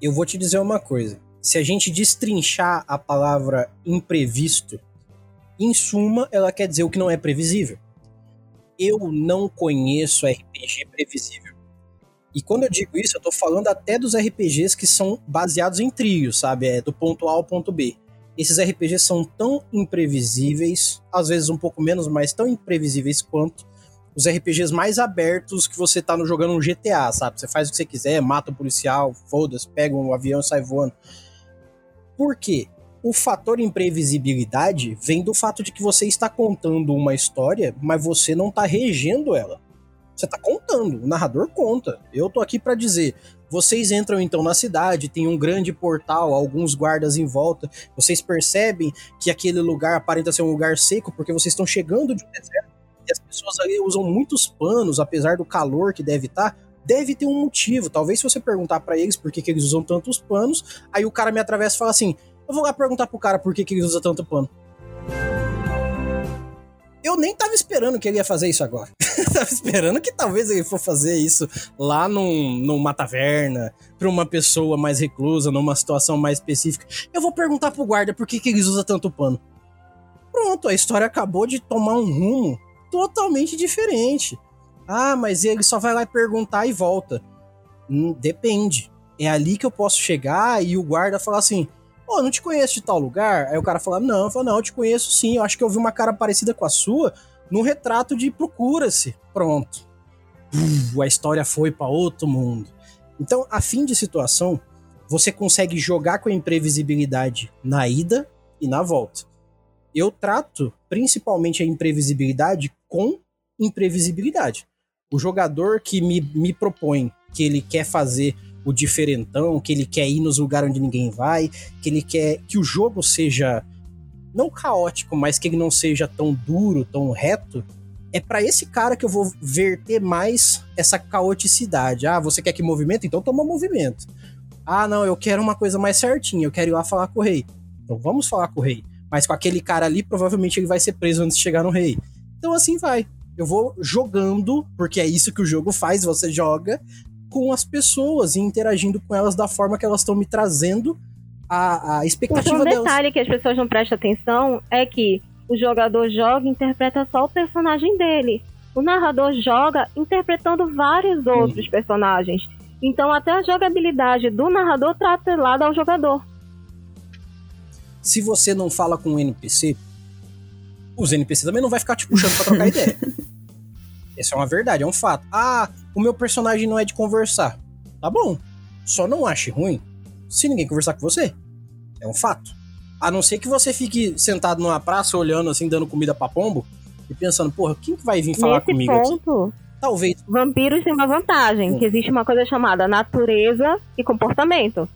Eu vou te dizer uma coisa. Se a gente destrinchar a palavra imprevisto, em suma, ela quer dizer o que não é previsível. Eu não conheço RPG previsível. E quando eu digo isso, eu tô falando até dos RPGs que são baseados em trios, sabe? É do ponto A ao ponto B. Esses RPGs são tão imprevisíveis, às vezes um pouco menos, mas tão imprevisíveis quanto os RPGs mais abertos que você tá no, jogando um GTA, sabe? Você faz o que você quiser, mata o policial, foda-se, pega um avião e sai voando. Por quê? O fator imprevisibilidade vem do fato de que você está contando uma história, mas você não está regendo ela. Você está contando, o narrador conta. Eu tô aqui para dizer, vocês entram então na cidade, tem um grande portal, alguns guardas em volta. Vocês percebem que aquele lugar aparenta ser um lugar seco porque vocês estão chegando de um deserto e as pessoas ali usam muitos panos, apesar do calor que deve estar. Deve ter um motivo. Talvez se você perguntar para eles por que, que eles usam tantos panos, aí o cara me atravessa e fala assim: Eu vou lá perguntar pro cara por que, que eles usam tanto pano. Eu nem tava esperando que ele ia fazer isso agora. tava esperando que talvez ele for fazer isso lá num, numa taverna, pra uma pessoa mais reclusa, numa situação mais específica. Eu vou perguntar pro guarda por que, que eles usam tanto pano. Pronto, a história acabou de tomar um rumo totalmente diferente. Ah, mas ele só vai lá perguntar e volta. Hum, depende. É ali que eu posso chegar e o guarda falar assim: Pô, oh, não te conheço de tal lugar? Aí o cara fala: Não, eu falo, não, eu te conheço sim. Eu acho que eu vi uma cara parecida com a sua no retrato de Procura-se. Pronto. Uf, a história foi para outro mundo. Então, a fim de situação, você consegue jogar com a imprevisibilidade na ida e na volta. Eu trato principalmente a imprevisibilidade com imprevisibilidade. O jogador que me, me propõe que ele quer fazer o diferentão, que ele quer ir nos lugares onde ninguém vai, que ele quer que o jogo seja não caótico, mas que ele não seja tão duro, tão reto, é para esse cara que eu vou verter mais essa caoticidade. Ah, você quer que movimento? Então toma movimento. Ah, não, eu quero uma coisa mais certinha, eu quero ir lá falar com o rei. Então vamos falar com o rei. Mas com aquele cara ali, provavelmente ele vai ser preso antes de chegar no rei. Então assim vai. Eu vou jogando, porque é isso que o jogo faz, você joga com as pessoas e interagindo com elas da forma que elas estão me trazendo a, a expectativa um delas. detalhe que as pessoas não prestam atenção é que o jogador joga e interpreta só o personagem dele. O narrador joga interpretando vários outros Uhum. personagens. Então até a jogabilidade do narrador está atrelada ao jogador. Se você não fala com um NPC, os NPC também não vai ficar te puxando pra trocar ideia. Essa é uma verdade, é um fato. Ah, o meu personagem não é de conversar. Tá bom. Só não ache ruim se ninguém conversar com você. É um fato. A não ser que você fique sentado numa praça olhando assim, dando comida pra pombo e pensando, porra, quem que vai vir falar Nesse comigo aqui? ponto, Talvez. vampiros têm uma vantagem, Hum. que existe uma coisa chamada natureza e comportamento.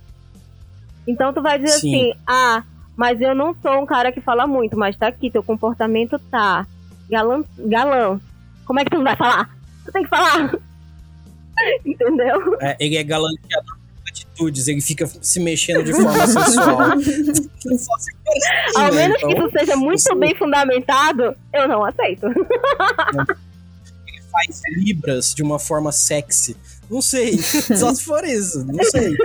Então tu vai dizer Sim. assim, ah, mas eu não sou um cara que fala muito, mas tá aqui, teu comportamento tá galã, galã. Como é que tu não vai falar? Tu tem que falar. Entendeu? É, ele é galanteador de atitudes, ele fica se mexendo de forma sensual. Ao né? menos Então, que isso seja muito bem fundamentado, eu não aceito. faz libras de uma forma sexy. Não sei, só se for isso, não sei.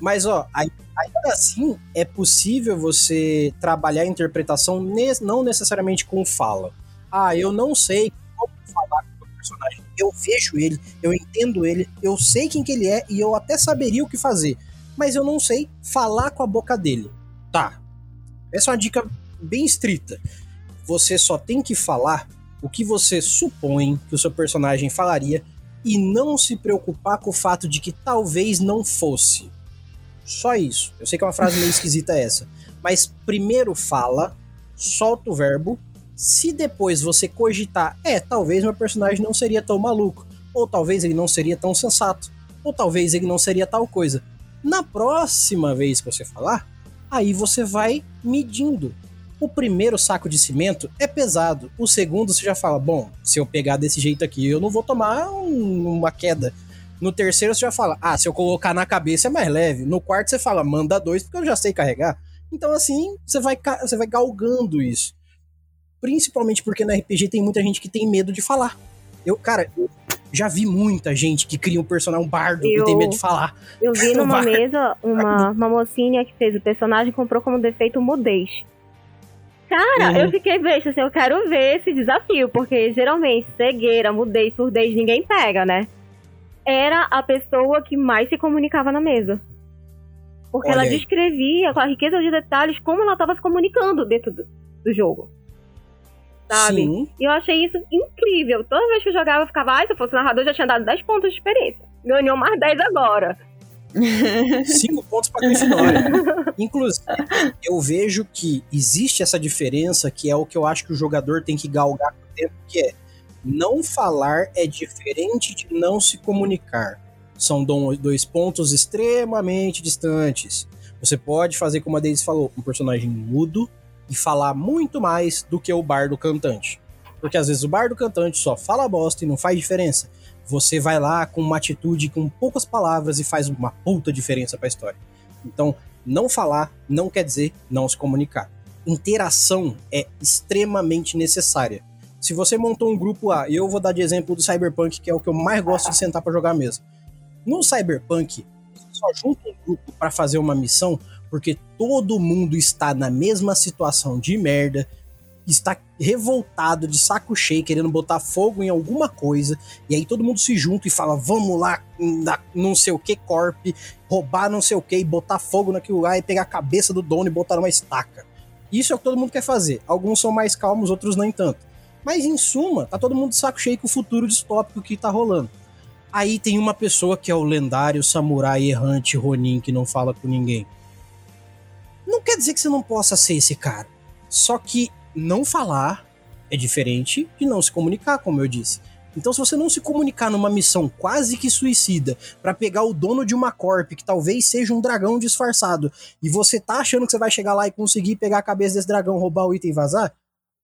Mas, ó, ai- ainda assim, é possível você trabalhar a interpretação ne- não necessariamente com fala. Ah, eu não sei como falar com o personagem. Eu vejo ele, eu entendo ele, eu sei quem que ele é e eu até saberia o que fazer. Mas eu não sei falar com a boca dele. Tá. Essa é uma dica bem estrita. Você só tem que falar o que você supõe que o seu personagem falaria e não se preocupar com o fato de que talvez não fosse. Só isso. Eu sei que é uma frase meio esquisita essa. Mas primeiro fala, solta o verbo. Se depois você cogitar, é, talvez meu personagem não seria tão maluco. Ou talvez ele não seria tão sensato. Ou talvez ele não seria tal coisa. Na próxima vez que você falar, aí você vai medindo. O primeiro saco de cimento é pesado. O segundo você já fala, bom, se eu pegar desse jeito aqui, eu não vou tomar um- uma queda. No terceiro você já fala, ah, se eu colocar na cabeça é mais leve. No quarto você fala, manda dois, porque eu já sei carregar. Então assim, você vai, você vai galgando isso. Principalmente porque no RPG tem muita gente que tem medo de falar. Eu, cara, eu já vi muita gente que cria um personagem, um bardo, e Eu- tem medo de falar. Eu vi numa mesa uma, uma mocinha que fez o personagem e comprou como defeito mudez. Cara, Uhum. eu fiquei besta, assim, eu quero ver esse desafio, porque geralmente cegueira, mudez, surdez, ninguém pega, né? Era a pessoa que mais se comunicava na mesa. Porque Olha ela aí. descrevia com a riqueza de detalhes como ela estava se comunicando dentro do, do jogo. Sabe? Sim, E eu achei isso incrível. Toda vez que eu jogava, eu ficava, ai, se eu fosse narrador, eu já tinha dado 10 pontos de experiência. Ganhou mais 10 agora. Cinco pontos pra Grifinória. Inclusive, eu vejo que existe essa diferença que é o que eu acho que o jogador tem que galgar com o tempo, que é não falar é diferente de não se comunicar. São dois pontos extremamente distantes. Você pode fazer, como a Daisy falou, um personagem mudo e falar muito mais do que o bardo cantante. Porque às vezes o bardo cantante só fala bosta e não faz diferença. Você vai lá com uma atitude, com poucas palavras e faz uma puta diferença pra história. Então, não falar não quer dizer não se comunicar. Interação é extremamente necessária. Se você montou um grupo A, eu vou dar de exemplo do Cyberpunk, que é o que eu mais gosto de sentar pra jogar mesmo. No Cyberpunk, você só junta um grupo pra fazer uma missão porque todo mundo está na mesma situação de merda, está revoltado, de saco cheio, querendo botar fogo em alguma coisa, e aí todo mundo se junta e fala: vamos lá, não sei o que, corp, roubar não sei o que, e botar fogo naquilo lá e pegar a cabeça do dono e botar numa estaca. Isso é o que todo mundo quer fazer. Alguns são mais calmos, outros nem tanto. Mas em suma, tá todo mundo de saco cheio com o futuro distópico que tá rolando. Aí tem uma pessoa que é o lendário samurai errante Ronin que não fala com ninguém. Não quer dizer que você não possa ser esse cara. Só que não falar é diferente de não se comunicar, como eu disse. Então, se você não se comunicar numa missão quase que suicida pra pegar o dono de uma corp que talvez seja um dragão disfarçado e você tá achando que você vai chegar lá e conseguir pegar a cabeça desse dragão, roubar o item e vazar,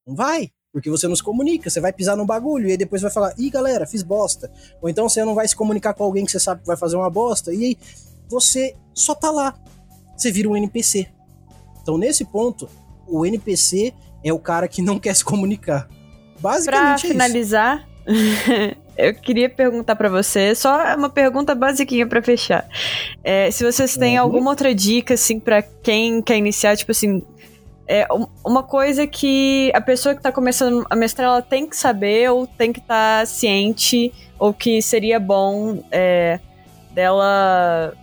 não vai. Porque você não se comunica, você vai pisar no bagulho e depois vai falar, ih galera, fiz bosta. Ou então você não vai se comunicar com alguém que você sabe que vai fazer uma bosta e aí você só tá lá. Você vira um NPC. Então nesse ponto, o NPC é o cara que não quer se comunicar. Pra Basicamente é isso. finalizar, eu queria perguntar pra você, só uma pergunta basiquinha pra fechar. É, se vocês têm Uhum. alguma outra dica, assim, pra quem quer iniciar, tipo assim, é uma coisa que a pessoa que está começando a mestrar ela tem que saber ou tem que estar tá ciente ou que seria bom é, dela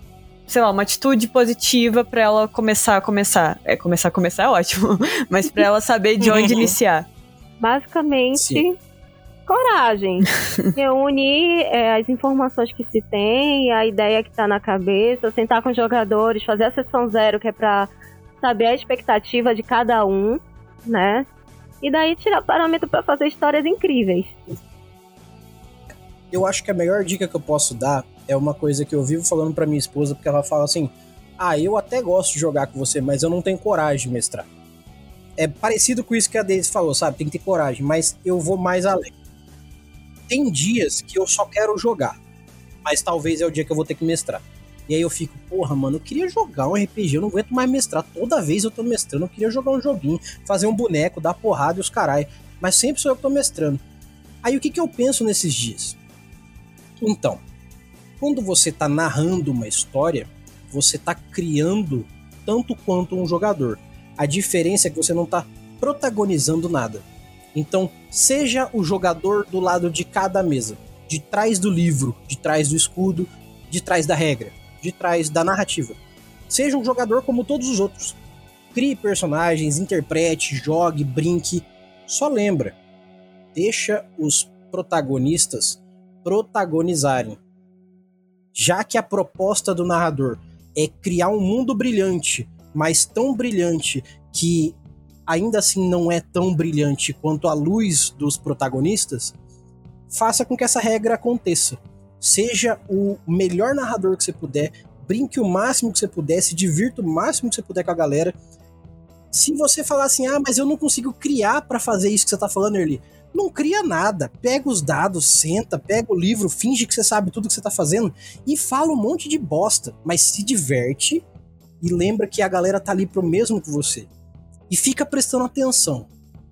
sei lá, uma atitude positiva para ela começar a começar. É, começar a começar é ótimo, mas para ela saber de onde iniciar. Basicamente, Sim. coragem. Reunir é, as informações que se tem, a ideia que tá na cabeça, sentar com os jogadores, fazer a sessão zero, que é pra saber a expectativa de cada um, né? E daí tirar parâmetro para fazer histórias incríveis. Eu acho que a melhor dica que eu posso dar é uma coisa que eu vivo falando para minha esposa, porque ela fala assim: Ah, eu até gosto de jogar com você, mas eu não tenho coragem de mestrar. É parecido com isso que a Daisy falou, sabe? Tem que ter coragem, mas eu vou mais além. Tem dias que eu só quero jogar, mas talvez é o dia que eu vou ter que mestrar. E aí eu fico, porra, mano, eu queria jogar um RPG, eu não aguento mais mestrar. Toda vez eu tô mestrando, eu queria jogar um joguinho, fazer um boneco, dar porrada e os carai. Mas sempre sou eu que tô mestrando. Aí o que, que eu penso nesses dias? Então, quando você está narrando uma história, você está criando tanto quanto um jogador. A diferença é que você não está protagonizando nada. Então, seja o jogador do lado de cada mesa, de trás do livro, de trás do escudo, de trás da regra, de trás da narrativa. Seja um jogador como todos os outros. Crie personagens, interprete, jogue, brinque. Só lembra, deixa os protagonistas protagonizarem já que a proposta do narrador é criar um mundo brilhante, mas tão brilhante que ainda assim não é tão brilhante quanto a luz dos protagonistas, faça com que essa regra aconteça. Seja o melhor narrador que você puder, brinque o máximo que você puder, se divirta o máximo que você puder com a galera. Se você falar assim, ah, mas eu não consigo criar para fazer isso que você tá falando, Erli, não cria nada. Pega os dados, senta, pega o livro, finge que você sabe tudo que você tá fazendo e fala um monte de bosta, mas se diverte e lembra que a galera tá ali pro mesmo que você. E fica prestando atenção.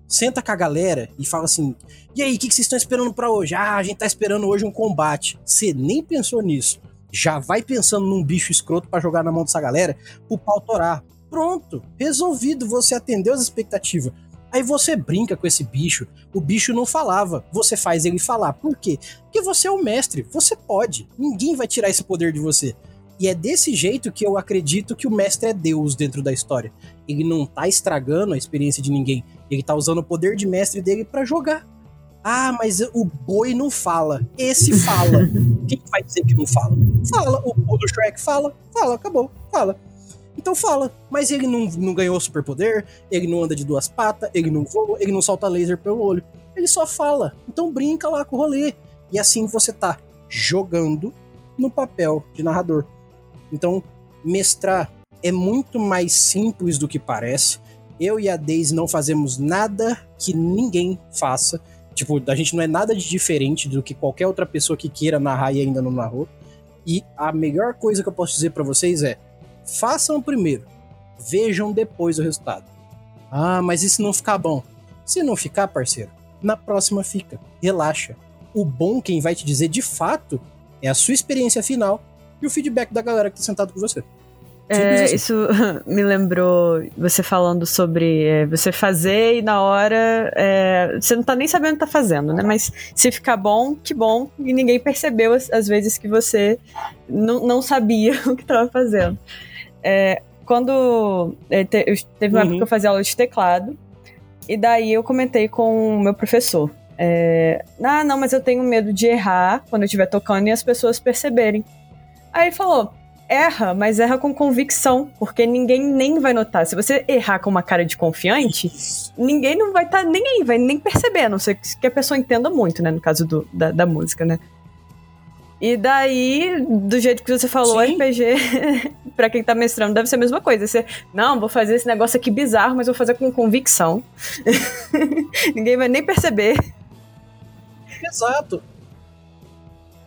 Senta com a galera e fala assim: e aí, o que, que vocês estão esperando para hoje? Ah, a gente tá esperando hoje um combate. Você nem pensou nisso. Já vai pensando num bicho escroto para jogar na mão dessa galera pro pau torar. Pronto, resolvido, você atendeu as expectativas. Aí você brinca com esse bicho, o bicho não falava, você faz ele falar. Por quê? Porque você é o mestre, você pode. Ninguém vai tirar esse poder de você. E é desse jeito que eu acredito que o mestre é Deus dentro da história. Ele não tá estragando a experiência de ninguém, ele tá usando o poder de mestre dele para jogar. Ah, mas o boi não fala. Esse fala. Quem vai dizer que não fala? Fala. O, o do Shrek fala. Fala, acabou. Fala. Então fala, mas ele não, não ganhou superpoder, ele não anda de duas patas, ele não voa, ele não solta laser pelo olho. Ele só fala. Então brinca lá com o rolê. E assim você tá jogando no papel de narrador. Então, mestrar é muito mais simples do que parece. Eu e a Daisy não fazemos nada que ninguém faça. Tipo, a gente não é nada de diferente do que qualquer outra pessoa que queira narrar e ainda não narrou. E a melhor coisa que eu posso dizer para vocês é: Façam primeiro, vejam depois o resultado. Ah, mas e se não ficar bom? Se não ficar, parceiro, na próxima fica. Relaxa. O bom quem vai te dizer de fato é a sua experiência final e o feedback da galera que tá sentado com você. É, assim. Isso me lembrou você falando sobre é, você fazer e na hora é, você não tá nem sabendo o que tá fazendo, né? Mas se ficar bom, que bom. E ninguém percebeu às vezes que você não, não sabia o que tava fazendo. É, quando é, te, eu, teve uma uhum. época que eu fazia aula de teclado, e daí eu comentei com o meu professor. É, ah, não, mas eu tenho medo de errar quando eu estiver tocando e as pessoas perceberem. Aí ele falou: erra, mas erra com convicção, porque ninguém nem vai notar. Se você errar com uma cara de confiante, ninguém não vai estar tá nem aí, vai nem perceber, a não ser que a pessoa entenda muito, né? No caso do, da, da música, né? E daí, do jeito que você falou, Sim. RPG, para quem tá mestrando, deve ser a mesma coisa. Você, não, vou fazer esse negócio aqui bizarro, mas vou fazer com convicção. Ninguém vai nem perceber. Exato.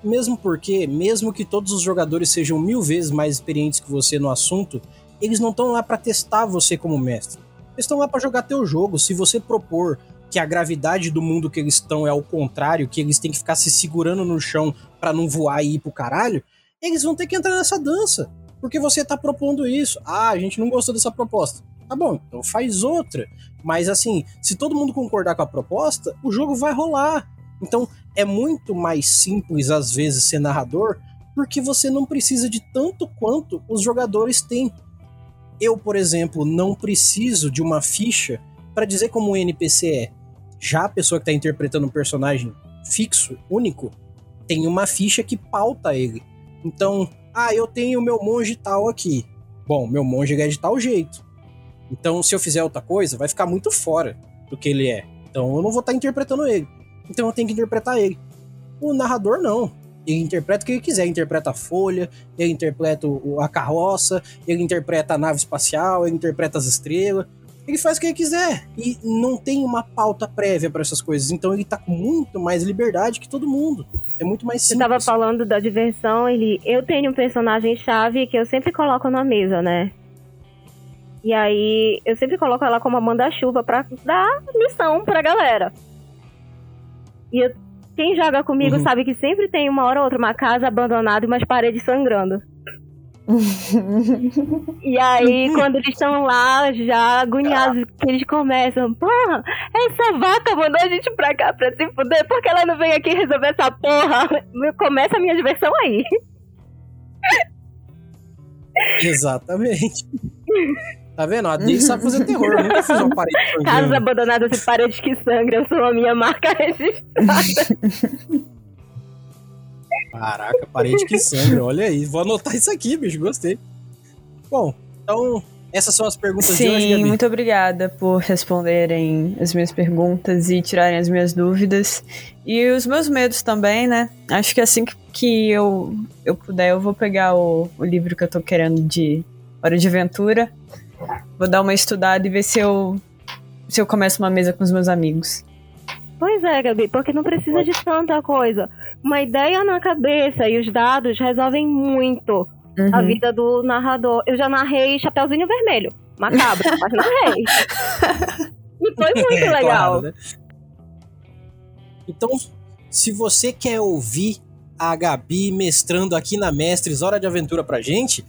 Mesmo porque, mesmo que todos os jogadores sejam mil vezes mais experientes que você no assunto, eles não estão lá para testar você como mestre. Eles estão lá para jogar teu jogo. Se você propor que a gravidade do mundo que eles estão é ao contrário, que eles têm que ficar se segurando no chão para não voar e ir pro caralho, eles vão ter que entrar nessa dança. Porque você tá propondo isso. Ah, a gente não gostou dessa proposta. Tá bom, então faz outra. Mas assim, se todo mundo concordar com a proposta, o jogo vai rolar. Então é muito mais simples às vezes ser narrador, porque você não precisa de tanto quanto os jogadores têm. Eu, por exemplo, não preciso de uma ficha para dizer como o NPC é. Já a pessoa que está interpretando um personagem fixo, único, tem uma ficha que pauta ele. Então, ah, eu tenho meu monge tal aqui. Bom, meu monge é de tal jeito. Então, se eu fizer outra coisa, vai ficar muito fora do que ele é. Então, eu não vou estar tá interpretando ele. Então, eu tenho que interpretar ele. O narrador, não. Ele interpreta o que ele quiser. Ele interpreta a folha, ele interpreta a carroça, ele interpreta a nave espacial, ele interpreta as estrelas ele faz o que ele quiser e não tem uma pauta prévia para essas coisas. Então ele tá com muito mais liberdade que todo mundo. É muito mais simples. Você tava falando da diversão, ele eu tenho um personagem chave que eu sempre coloco na mesa, né? E aí eu sempre coloco ela como a manda-chuva para dar missão pra galera. E eu, quem joga comigo uhum. sabe que sempre tem uma hora ou outra uma casa abandonada e umas paredes sangrando e aí, quando eles estão lá, já agoniados, que eles começam, porra, essa vaca mandou a gente pra cá pra se fuder, porque ela não vem aqui resolver essa porra? Começa a minha diversão aí. Exatamente. Tá vendo? A Dave sabe fazer terror. Eu nunca fiz uma parede. Casas abandonadas e paredes que sangram são a minha marca registrada. Caraca, parede que sangra, olha aí. Vou anotar isso aqui, bicho, gostei. Bom, então, essas são as perguntas Sim, de hoje, Gabi. muito obrigada por responderem as minhas perguntas e tirarem as minhas dúvidas. E os meus medos também, né? Acho que assim que eu, eu puder, eu vou pegar o, o livro que eu tô querendo de Hora de Aventura. Vou dar uma estudada e ver se eu, se eu começo uma mesa com os meus amigos. Pois é, Gabi, porque não precisa de tanta coisa. Uma ideia na cabeça e os dados resolvem muito uhum. a vida do narrador. Eu já narrei Chapeuzinho Vermelho. Macabro, mas narrei. E foi muito legal. Claro, né? Então, se você quer ouvir a Gabi mestrando aqui na Mestres Hora de Aventura pra gente,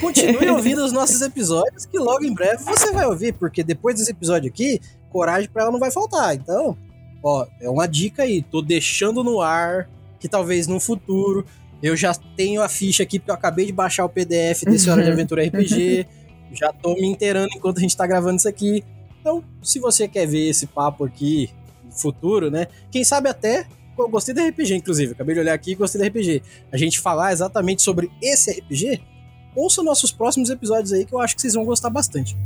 continue ouvindo os nossos episódios, que logo em breve você vai ouvir, porque depois desse episódio aqui, coragem para ela não vai faltar. Então, Ó, é uma dica aí, tô deixando no ar que talvez no futuro eu já tenho a ficha aqui porque eu acabei de baixar o PDF desse Hora de Aventura RPG, já tô me inteirando enquanto a gente tá gravando isso aqui. Então, se você quer ver esse papo aqui no futuro, né? Quem sabe até eu gostei da RPG, inclusive. Acabei de olhar aqui e gostei da RPG. A gente falar exatamente sobre esse RPG, ouça nossos próximos episódios aí que eu acho que vocês vão gostar bastante.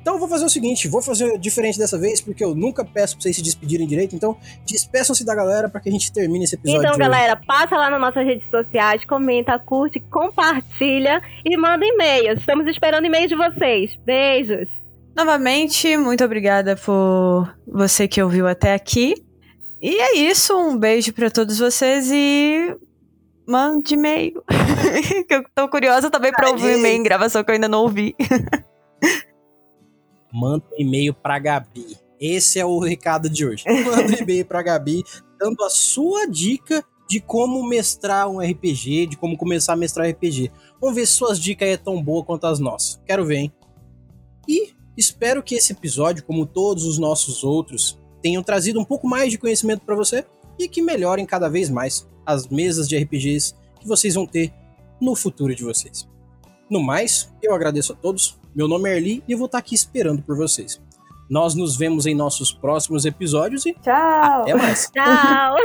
Então eu vou fazer o seguinte, vou fazer diferente dessa vez, porque eu nunca peço pra vocês se despedirem direito, então despeçam-se da galera para que a gente termine esse episódio. Então, galera, passa lá nas nossas redes sociais, comenta, curte, compartilha e manda e-mails. Estamos esperando e-mails de vocês. Beijos! Novamente, muito obrigada por você que ouviu até aqui. E é isso, um beijo para todos vocês e mande e-mail. eu tô curiosa também pra ouvir o e-mail em gravação que eu ainda não ouvi. manda um e-mail para Gabi. Esse é o recado de hoje. Manda um e-mail para Gabi dando a sua dica de como mestrar um RPG, de como começar a mestrar RPG. Vamos ver se suas dicas é tão boa quanto as nossas. Quero ver, hein? E espero que esse episódio, como todos os nossos outros, tenham trazido um pouco mais de conhecimento para você e que melhorem cada vez mais as mesas de RPGs que vocês vão ter no futuro de vocês. No mais, eu agradeço a todos meu nome é Erli e eu vou estar aqui esperando por vocês. Nós nos vemos em nossos próximos episódios e tchau. até mais. Tchau.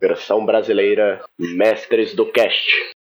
Versão brasileira Mestres do Cast.